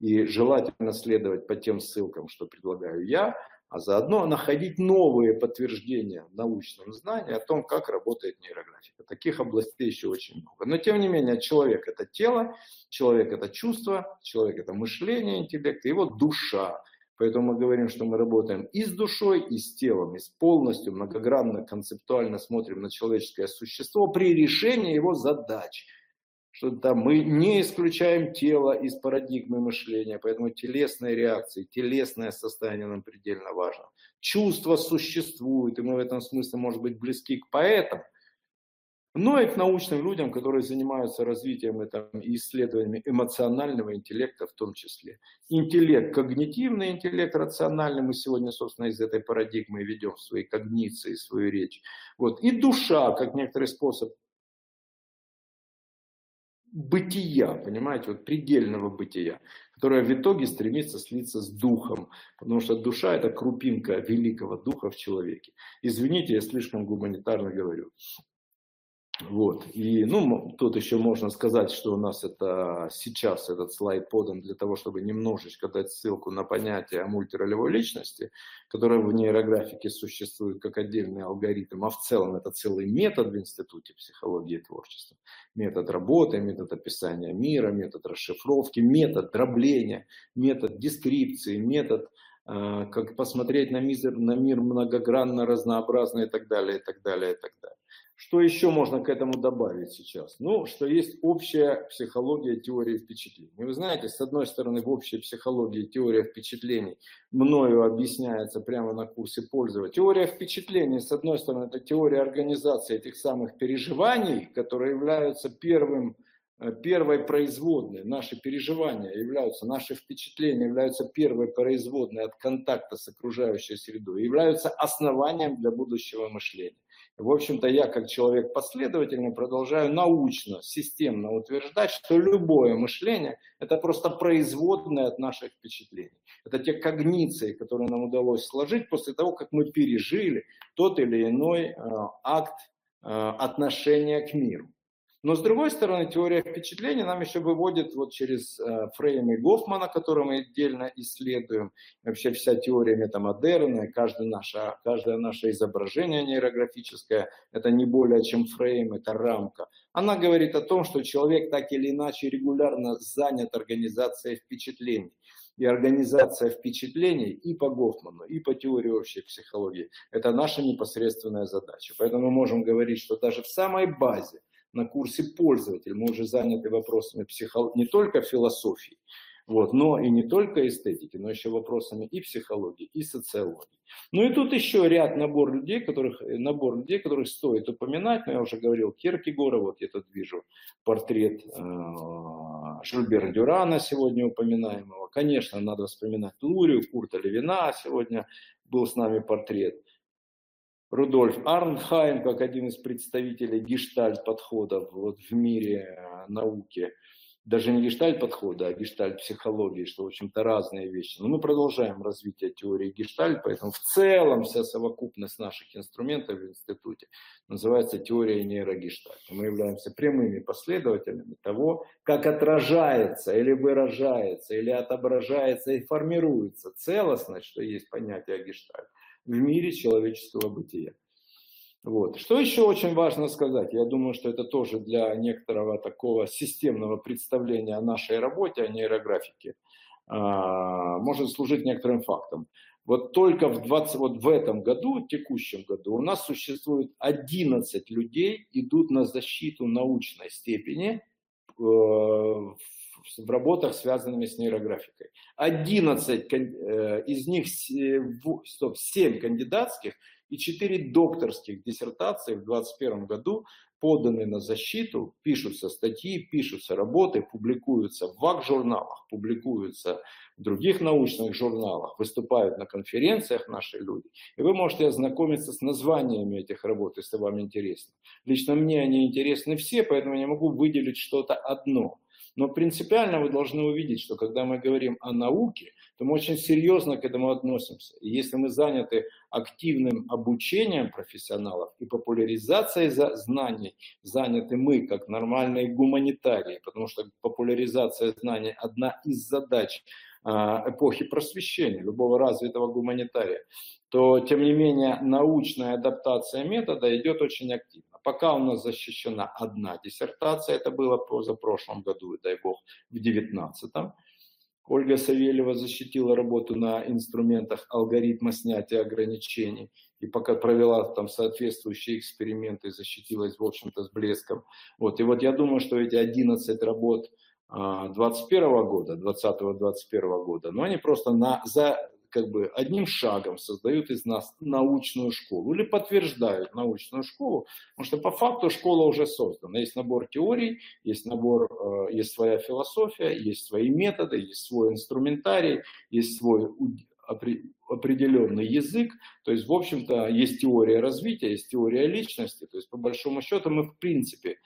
И желательно следовать по тем ссылкам, что предлагаю я, а заодно находить новые подтверждения в научном знании о том, как работает нейрографика. Таких областей еще очень много. Но тем не менее, человек это тело, человек это чувство, человек это мышление, интеллект, и его душа. Поэтому мы говорим, что мы работаем и с душой, и с телом, и с полностью многогранно, концептуально смотрим на человеческое существо при решении его задач. Что там мы не исключаем тело из парадигмы мышления, поэтому телесные реакции, телесное состояние нам предельно важно. Чувства существуют, и мы в этом смысле, может быть, близки к поэтам, но и к научным людям, которые занимаются развитием и исследованиями эмоционального интеллекта в том числе. Интеллект, когнитивный интеллект, рациональный, мы сегодня, собственно, из этой парадигмы ведем свои когниции, свою речь. Вот. И душа, как некоторый способ бытия, понимаете, вот предельного бытия, которое в итоге стремится слиться с духом, потому что душа – это крупинка великого духа в человеке. Извините, я слишком гуманитарно говорю. Вот. И, ну, тут еще можно сказать, что у нас это сейчас этот слайд подан для того, чтобы немножечко дать ссылку на понятие о мультиролевой личности, которое в нейрографике существует как отдельный алгоритм, а в целом это целый метод в Институте психологии и творчества. Метод работы, метод описания мира, метод расшифровки, метод дробления, метод дескрипции, метод э, как посмотреть на мир, на мир многогранно, разнообразно и так далее, и так далее, и так далее. Что еще можно к этому добавить сейчас? Ну, что есть общая психология теории впечатлений. Вы знаете, с одной стороны, в общей психологии теория впечатлений мною объясняется прямо на курсе пользователя. Теория впечатлений, с одной стороны, это теория организации этих самых переживаний, которые являются первым э, первой производной, наши переживания являются, наши впечатления являются первой производной от контакта с окружающей средой, являются основанием для будущего мышления. В общем-то, я как человек последовательный продолжаю научно, системно утверждать, что любое мышление – это просто производное от наших впечатлений. Это те когниции, которые нам удалось сложить после того, как мы пережили тот или иной э, акт э, отношения к миру. Но с другой стороны, теория впечатления нам еще выводит вот через э, фреймы Гофмана, которые мы отдельно исследуем, вообще вся теория метамодерна, каждое наше, каждое наше изображение нейрографическое, это не более чем фрейм, это рамка. Она говорит о том, что человек так или иначе регулярно занят организацией впечатлений. И организация впечатлений и по Гофману, и по теории общей психологии – это наша непосредственная задача. Поэтому мы можем говорить, что даже в самой базе – на курсе пользователь. Мы уже заняты вопросами психо... не только философии, вот, но и не только эстетики, но еще вопросами и психологии, и социологии. Ну и тут еще ряд набор людей, которых, набор людей, которых стоит упоминать. Но я уже говорил Киркегора, вот я тут вижу портрет э, Жильбера Дюрана сегодня упоминаемого. Конечно, надо вспоминать Лурию, Курта Левина сегодня был с нами портрет. Рудольф Арнхайм, как один из представителей гештальт-подходов вот, в мире э, науки. Даже не гештальт-подхода, а гештальт-психологии, что, в общем-то, разные вещи. Но мы продолжаем развитие теории гештальт, поэтому в целом вся совокупность наших инструментов в институте называется теория нейрогештальт. Мы являемся прямыми последователями того, как отражается или выражается, или отображается и формируется целостность, что есть понятие гештальт в мире человеческого бытия. Вот. Что еще очень важно сказать? Я думаю, что это тоже для некоторого такого системного представления о нашей работе, о нейрографике, а, может служить некоторым фактом. Вот только в, 20, вот в этом году, в текущем году, у нас существует 11 людей, идут на защиту научной степени э, в работах, связанными с нейрографикой. 11 э, из них, стоп, 7 кандидатских и 4 докторских диссертаций в 2021 году поданы на защиту, пишутся статьи, пишутся работы, публикуются в ВАК-журналах, публикуются в других научных журналах, выступают на конференциях наши люди. И вы можете ознакомиться с названиями этих работ, если вам интересно. Лично мне они интересны все, поэтому я не могу выделить что-то одно. Но принципиально вы должны увидеть, что когда мы говорим о науке, то мы очень серьезно к этому относимся. И если мы заняты активным обучением профессионалов и популяризацией знаний, заняты мы как нормальные гуманитарии, потому что популяризация знаний одна из задач а, эпохи просвещения, любого развитого гуманитария, то, тем не менее, научная адаптация метода идет очень активно. Пока у нас защищена одна диссертация, это было позапрошлом году, дай бог, в 19-м. Ольга Савельева защитила работу на инструментах алгоритма снятия ограничений и пока провела там соответствующие эксперименты, защитилась, в общем-то, с блеском. Вот. И вот я думаю, что эти 11 работ 21 а, года, 20-21 года, но они просто на, за как бы одним шагом создают из нас научную школу или подтверждают научную школу, потому что по факту школа уже создана. Есть набор теорий, есть набор, э, есть своя философия, есть свои методы, есть свой инструментарий, есть свой определенный язык, то есть, в общем-то, есть теория развития, есть теория личности, то есть, по большому счету, мы, в принципе,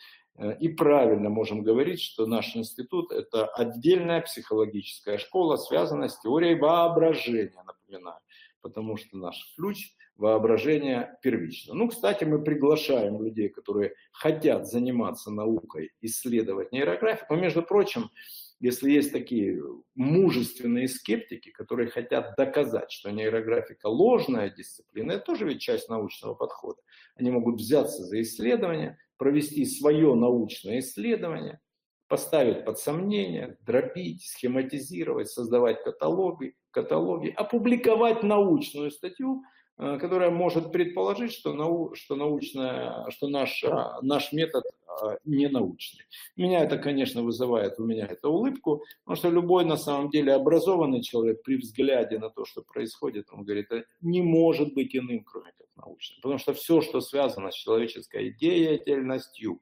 и правильно можем говорить, что наш институт – это отдельная психологическая школа, связанная с теорией воображения, напоминаю, потому что наш ключ воображения первично. Ну, кстати, мы приглашаем людей, которые хотят заниматься наукой, исследовать нейрографику. Но, между прочим, если есть такие мужественные скептики, которые хотят доказать, что нейрографика ложная дисциплина, это тоже ведь часть научного подхода. Они могут взяться за исследование, провести свое научное исследование, поставить под сомнение, дробить, схематизировать, создавать каталоги, каталоги, опубликовать научную статью, которая может предположить, что, нау, что, научная, что наш, а, наш метод а, не научный. Меня это, конечно, вызывает у меня это улыбку, потому что любой на самом деле образованный человек при взгляде на то, что происходит, он говорит, это не может быть иным, кроме как научным. Потому что все, что связано с человеческой деятельностью,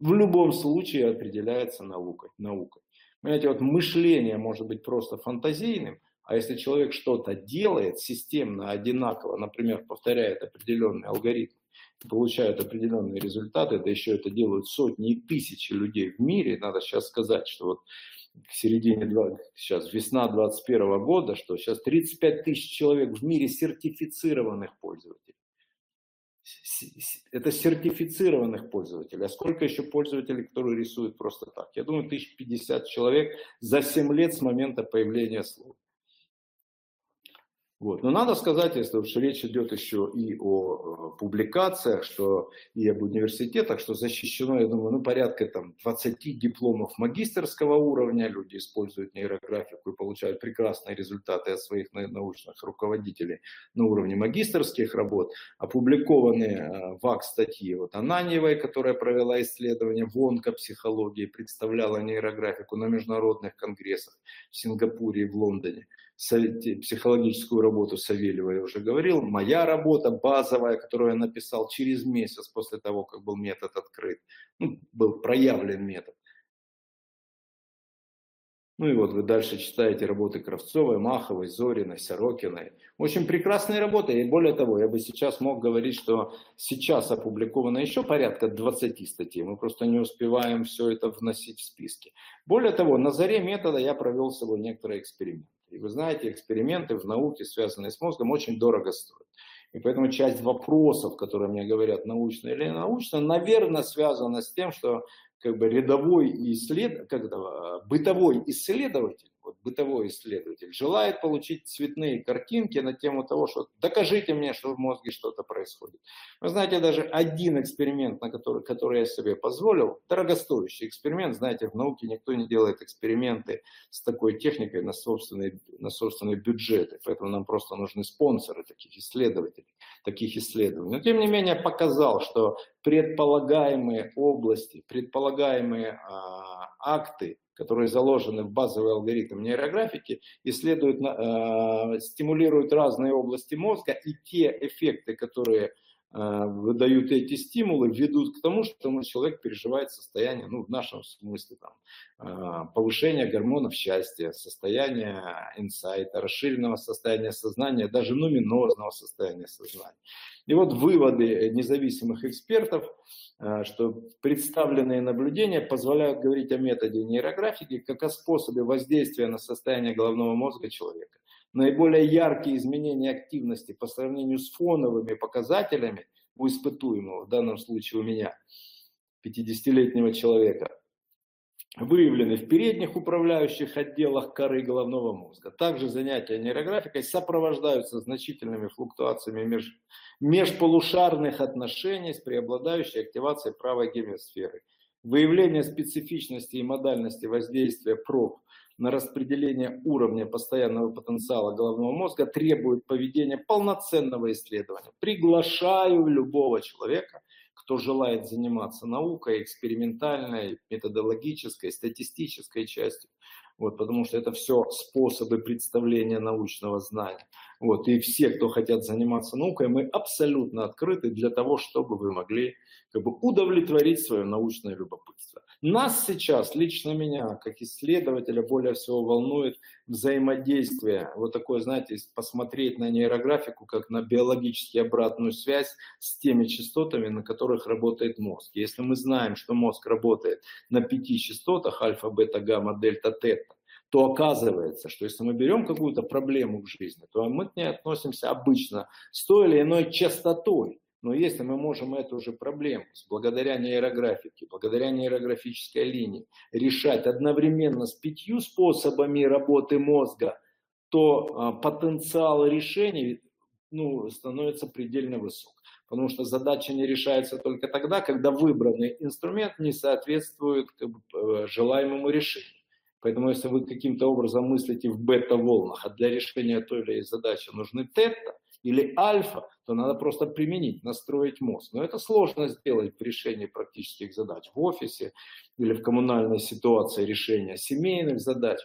в любом случае определяется наукой. наукой. Понимаете, вот мышление может быть просто фантазийным, а если человек что-то делает системно, одинаково, например, повторяет определенный алгоритм, получают определенные результаты, да еще это делают сотни и тысячи людей в мире. Надо сейчас сказать, что вот к середине, сейчас весна 2021 года, что сейчас 35 тысяч человек в мире сертифицированных пользователей. Это сертифицированных пользователей. А сколько еще пользователей, которые рисуют просто так? Я думаю, 1050 человек за 7 лет с момента появления слова. Вот. Но надо сказать, если уж речь идет еще и о э, публикациях, что и об университетах, что защищено, я думаю, ну, порядка там, 20 дипломов магистрского уровня, люди используют нейрографику и получают прекрасные результаты от своих научных руководителей на уровне магистрских работ, опубликованные э, ВАК статьи вот Ананьевой, которая провела исследование в онкопсихологии, представляла нейрографику на международных конгрессах в Сингапуре и в Лондоне психологическую работу Савельева я уже говорил. Моя работа базовая, которую я написал через месяц после того, как был метод открыт, ну, был проявлен метод. Ну и вот вы дальше читаете работы Кравцовой, Маховой, Зориной, Сорокиной. Очень прекрасные работы. И более того, я бы сейчас мог говорить, что сейчас опубликовано еще порядка 20 статей. Мы просто не успеваем все это вносить в списки. Более того, на заре метода я провел с собой некоторые эксперименты. И вы знаете, эксперименты в науке, связанные с мозгом, очень дорого стоят. И поэтому часть вопросов, которые мне говорят, научно или не научно, наверное, связана с тем, что как бы рядовой исслед... как это, бытовой исследователь вот бытовой исследователь, желает получить цветные картинки на тему того, что докажите мне, что в мозге что-то происходит. Вы знаете, даже один эксперимент, на который, который я себе позволил, дорогостоящий эксперимент, знаете, в науке никто не делает эксперименты с такой техникой на собственные, на собственные бюджеты, поэтому нам просто нужны спонсоры таких исследователей, таких исследований. Но тем не менее показал, что предполагаемые области, предполагаемые а, акты которые заложены в базовый алгоритм нейрографики, исследуют, э, стимулируют разные области мозга, и те эффекты, которые э, выдают эти стимулы, ведут к тому, что человек переживает состояние, ну, в нашем смысле, там, э, повышение гормонов счастья, состояние инсайта, расширенного состояния сознания, даже нуминозного состояния сознания. И вот выводы независимых экспертов – что представленные наблюдения позволяют говорить о методе нейрографики как о способе воздействия на состояние головного мозга человека. Наиболее яркие изменения активности по сравнению с фоновыми показателями у испытуемого, в данном случае у меня, 50-летнего человека, выявлены в передних управляющих отделах коры головного мозга. Также занятия нейрографикой сопровождаются значительными флуктуациями меж, межполушарных отношений с преобладающей активацией правой гемисферы. Выявление специфичности и модальности воздействия проб на распределение уровня постоянного потенциала головного мозга требует поведения полноценного исследования. Приглашаю любого человека кто желает заниматься наукой, экспериментальной, методологической, статистической частью. Вот, потому что это все способы представления научного знания. Вот, и все, кто хотят заниматься наукой, мы абсолютно открыты для того, чтобы вы могли как бы, удовлетворить свое научное любопытство. Нас сейчас, лично меня, как исследователя, более всего волнует взаимодействие. Вот такое, знаете, посмотреть на нейрографику, как на биологически обратную связь с теми частотами, на которых работает мозг. Если мы знаем, что мозг работает на пяти частотах, альфа, бета, гамма, дельта, тета, то оказывается, что если мы берем какую-то проблему в жизни, то мы к ней относимся обычно с той или иной частотой. Но если мы можем эту же проблему благодаря нейрографике, благодаря нейрографической линии решать одновременно с пятью способами работы мозга, то а, потенциал решений ну, становится предельно высок. Потому что задача не решается только тогда, когда выбранный инструмент не соответствует как бы, желаемому решению. Поэтому если вы каким-то образом мыслите в бета-волнах, а для решения той или иной задачи нужны тета или альфа, то надо просто применить, настроить мозг. Но это сложно сделать при решении практических задач в офисе или в коммунальной ситуации решения семейных задач.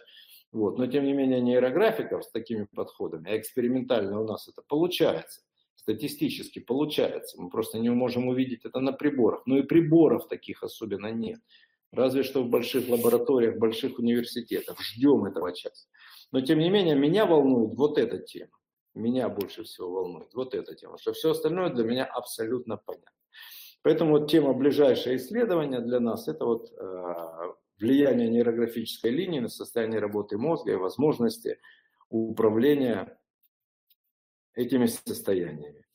Вот. Но тем не менее нейрографиков с такими подходами, а экспериментально у нас это получается статистически получается. Мы просто не можем увидеть это на приборах. Но и приборов таких особенно нет. Разве что в больших лабораториях, больших университетах. Ждем этого часа. Но тем не менее, меня волнует вот эта тема. меня больше всего волнует. Вот эта тема. Что все остальное для меня абсолютно понятно. Поэтому вот тема ближайшее исследования для нас это вот э, влияние нейрографической линии на состояние работы мозга и возможности управления этими состояниями.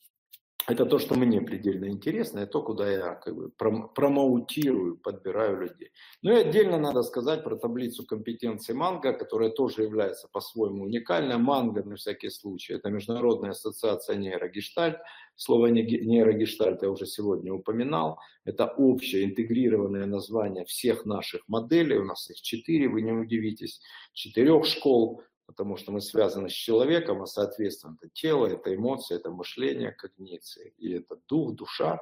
Это то, что мне предельно интересно, и то, куда я как бы промоутирую, подбираю людей. Ну и отдельно надо сказать про таблицу компетенции Манго, которая тоже является по-своему уникальной. Манго, на всякий случай, это Международная ассоциация нейрогештальт. Слово нейрогештальт я уже сегодня упоминал. Это общее интегрированное название всех наших моделей. У нас их четыре, вы не удивитесь, четырех школ потому что мы связаны с человеком, а соответственно это тело, это эмоции, это мышление, когниции, и это дух, душа.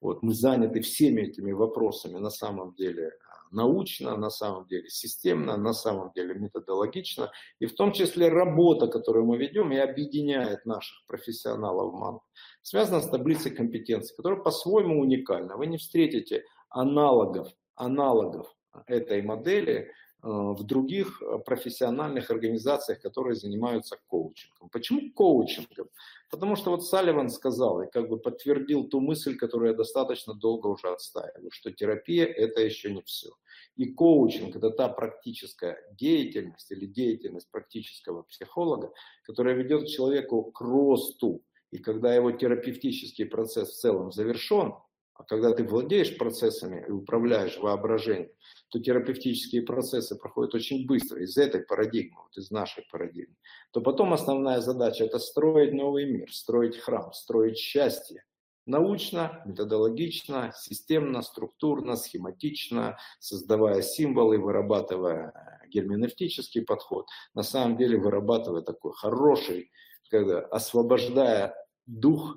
Вот, мы заняты всеми этими вопросами на самом деле а, научно, на самом деле системно, на самом деле методологично, и в том числе работа, которую мы ведем и объединяет наших профессионалов МАН, связана с таблицей компетенций, которая по-своему уникальна. Вы не встретите аналогов, аналогов этой модели в других э, профессиональных организациях, которые занимаются коучингом. Почему коучингом? Потому что вот Салливан сказал и как бы подтвердил ту мысль, которую я достаточно долго уже отстаиваю, что терапия это еще не все. И коучинг это та практическая деятельность или деятельность практического психолога, которая ведет человеку к росту. И когда его терапевтический процесс в целом завершен, а когда ты владеешь процессами и управляешь воображением, то терапевтические процессы проходят очень быстро из этой парадигмы, вот из нашей парадигмы, то потом основная задача это строить новый мир, строить храм, строить счастье. Научно, методологично, системно, структурно, схематично, создавая символы, вырабатывая герменевтический подход, на самом деле вырабатывая такой хороший, когда освобождая дух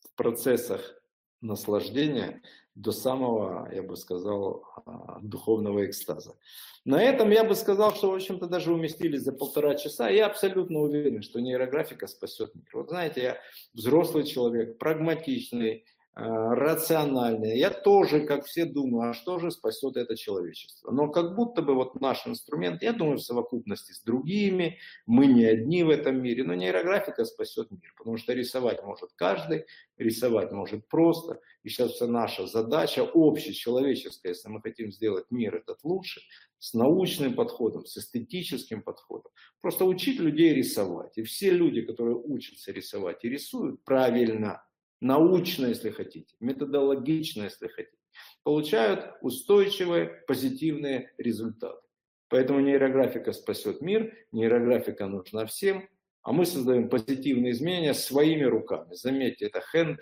в процессах наслаждения до самого, я бы сказал, а, духовного экстаза. На этом я бы сказал, что, в общем-то, даже уместились за полтора часа. Я абсолютно уверен, что нейрографика спасет мир. Вот знаете, я взрослый человек, прагматичный, рациональные. Я тоже, как все, думаю, а что же спасет это человечество? Но как будто бы вот наш инструмент, я думаю, в совокупности с другими, мы не одни в этом мире, но нейрографика спасет мир, потому что рисовать может каждый, рисовать может просто. И сейчас вся наша задача общечеловеческая, если мы хотим сделать мир этот лучше, с научным подходом, с эстетическим подходом. Просто учить людей рисовать. И все люди, которые учатся рисовать и рисуют правильно – научно, если хотите, методологично, если хотите, получают устойчивые позитивные результаты. Поэтому нейрографика спасет мир, нейрографика нужна всем, а мы создаем позитивные изменения своими руками. Заметьте, это handmade.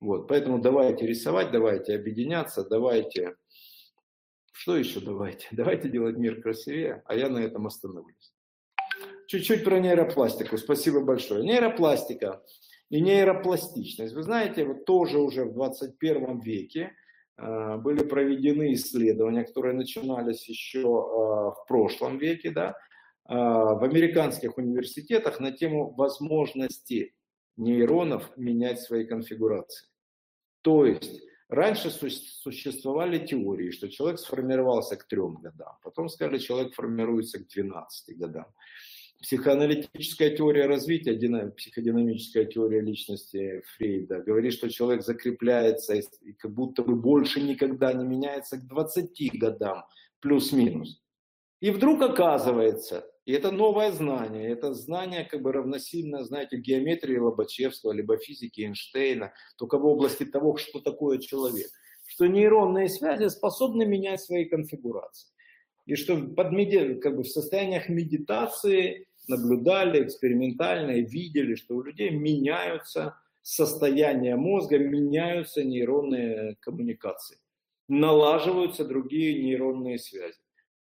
Вот, поэтому давайте рисовать, давайте объединяться, давайте... Что еще давайте? Давайте делать мир красивее, а я на этом остановлюсь. Чуть-чуть про нейропластику. Спасибо большое. Нейропластика и нейропластичность. Вы знаете, вот тоже уже в 21 веке э, были проведены исследования, которые начинались еще э, в прошлом веке, да, э, в американских университетах на тему возможности нейронов менять свои конфигурации. То есть раньше существовали теории, что человек сформировался к трем годам, потом сказали, человек формируется к 12 годам. Психоаналитическая теория развития, психодинамическая теория личности Фрейда говорит, что человек закрепляется и как будто бы больше никогда не меняется к 20 годам, плюс-минус. И вдруг оказывается, и это новое знание, это знание как бы равносильно, знаете, геометрии Лобачевского, либо физики Эйнштейна, только в области того, что такое человек, что нейронные связи способны менять свои конфигурации. И что под меди... как бы в состояниях медитации наблюдали экспериментально и видели, что у людей меняются состояния мозга, меняются нейронные коммуникации, налаживаются другие нейронные связи.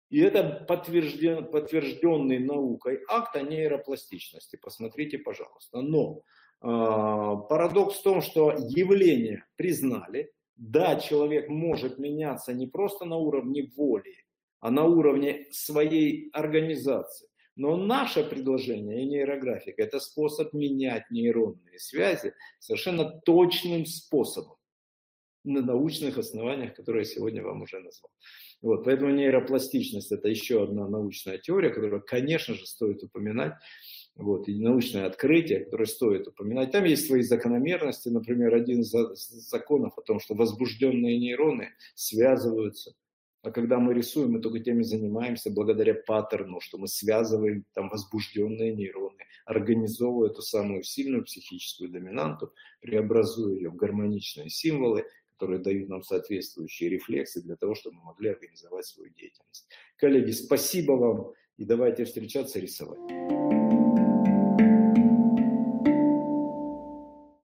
И это подтвержден, подтвержденный наукой акт о нейропластичности. Посмотрите, пожалуйста. Но э, парадокс в том, что явление признали. Да, человек может меняться не просто на уровне воли, а на уровне своей организации. Но наше предложение и нейрографика – это способ менять нейронные связи совершенно точным способом на научных основаниях, которые я сегодня вам уже назвал. Вот, поэтому нейропластичность – это еще одна научная теория, которую, конечно же, стоит упоминать. вот, и научное открытие, которое стоит упоминать. Там есть свои закономерности, например, один из законов о том, что возбужденные нейроны связываются а когда мы рисуем, мы только теми занимаемся благодаря паттерну, что мы связываем там возбужденные нейроны, организовывая эту самую сильную психическую доминанту, преобразуя ее в гармоничные символы, которые дают нам соответствующие рефлексы для того, чтобы мы могли организовать свою деятельность. Коллеги, спасибо вам и давайте встречаться рисовать.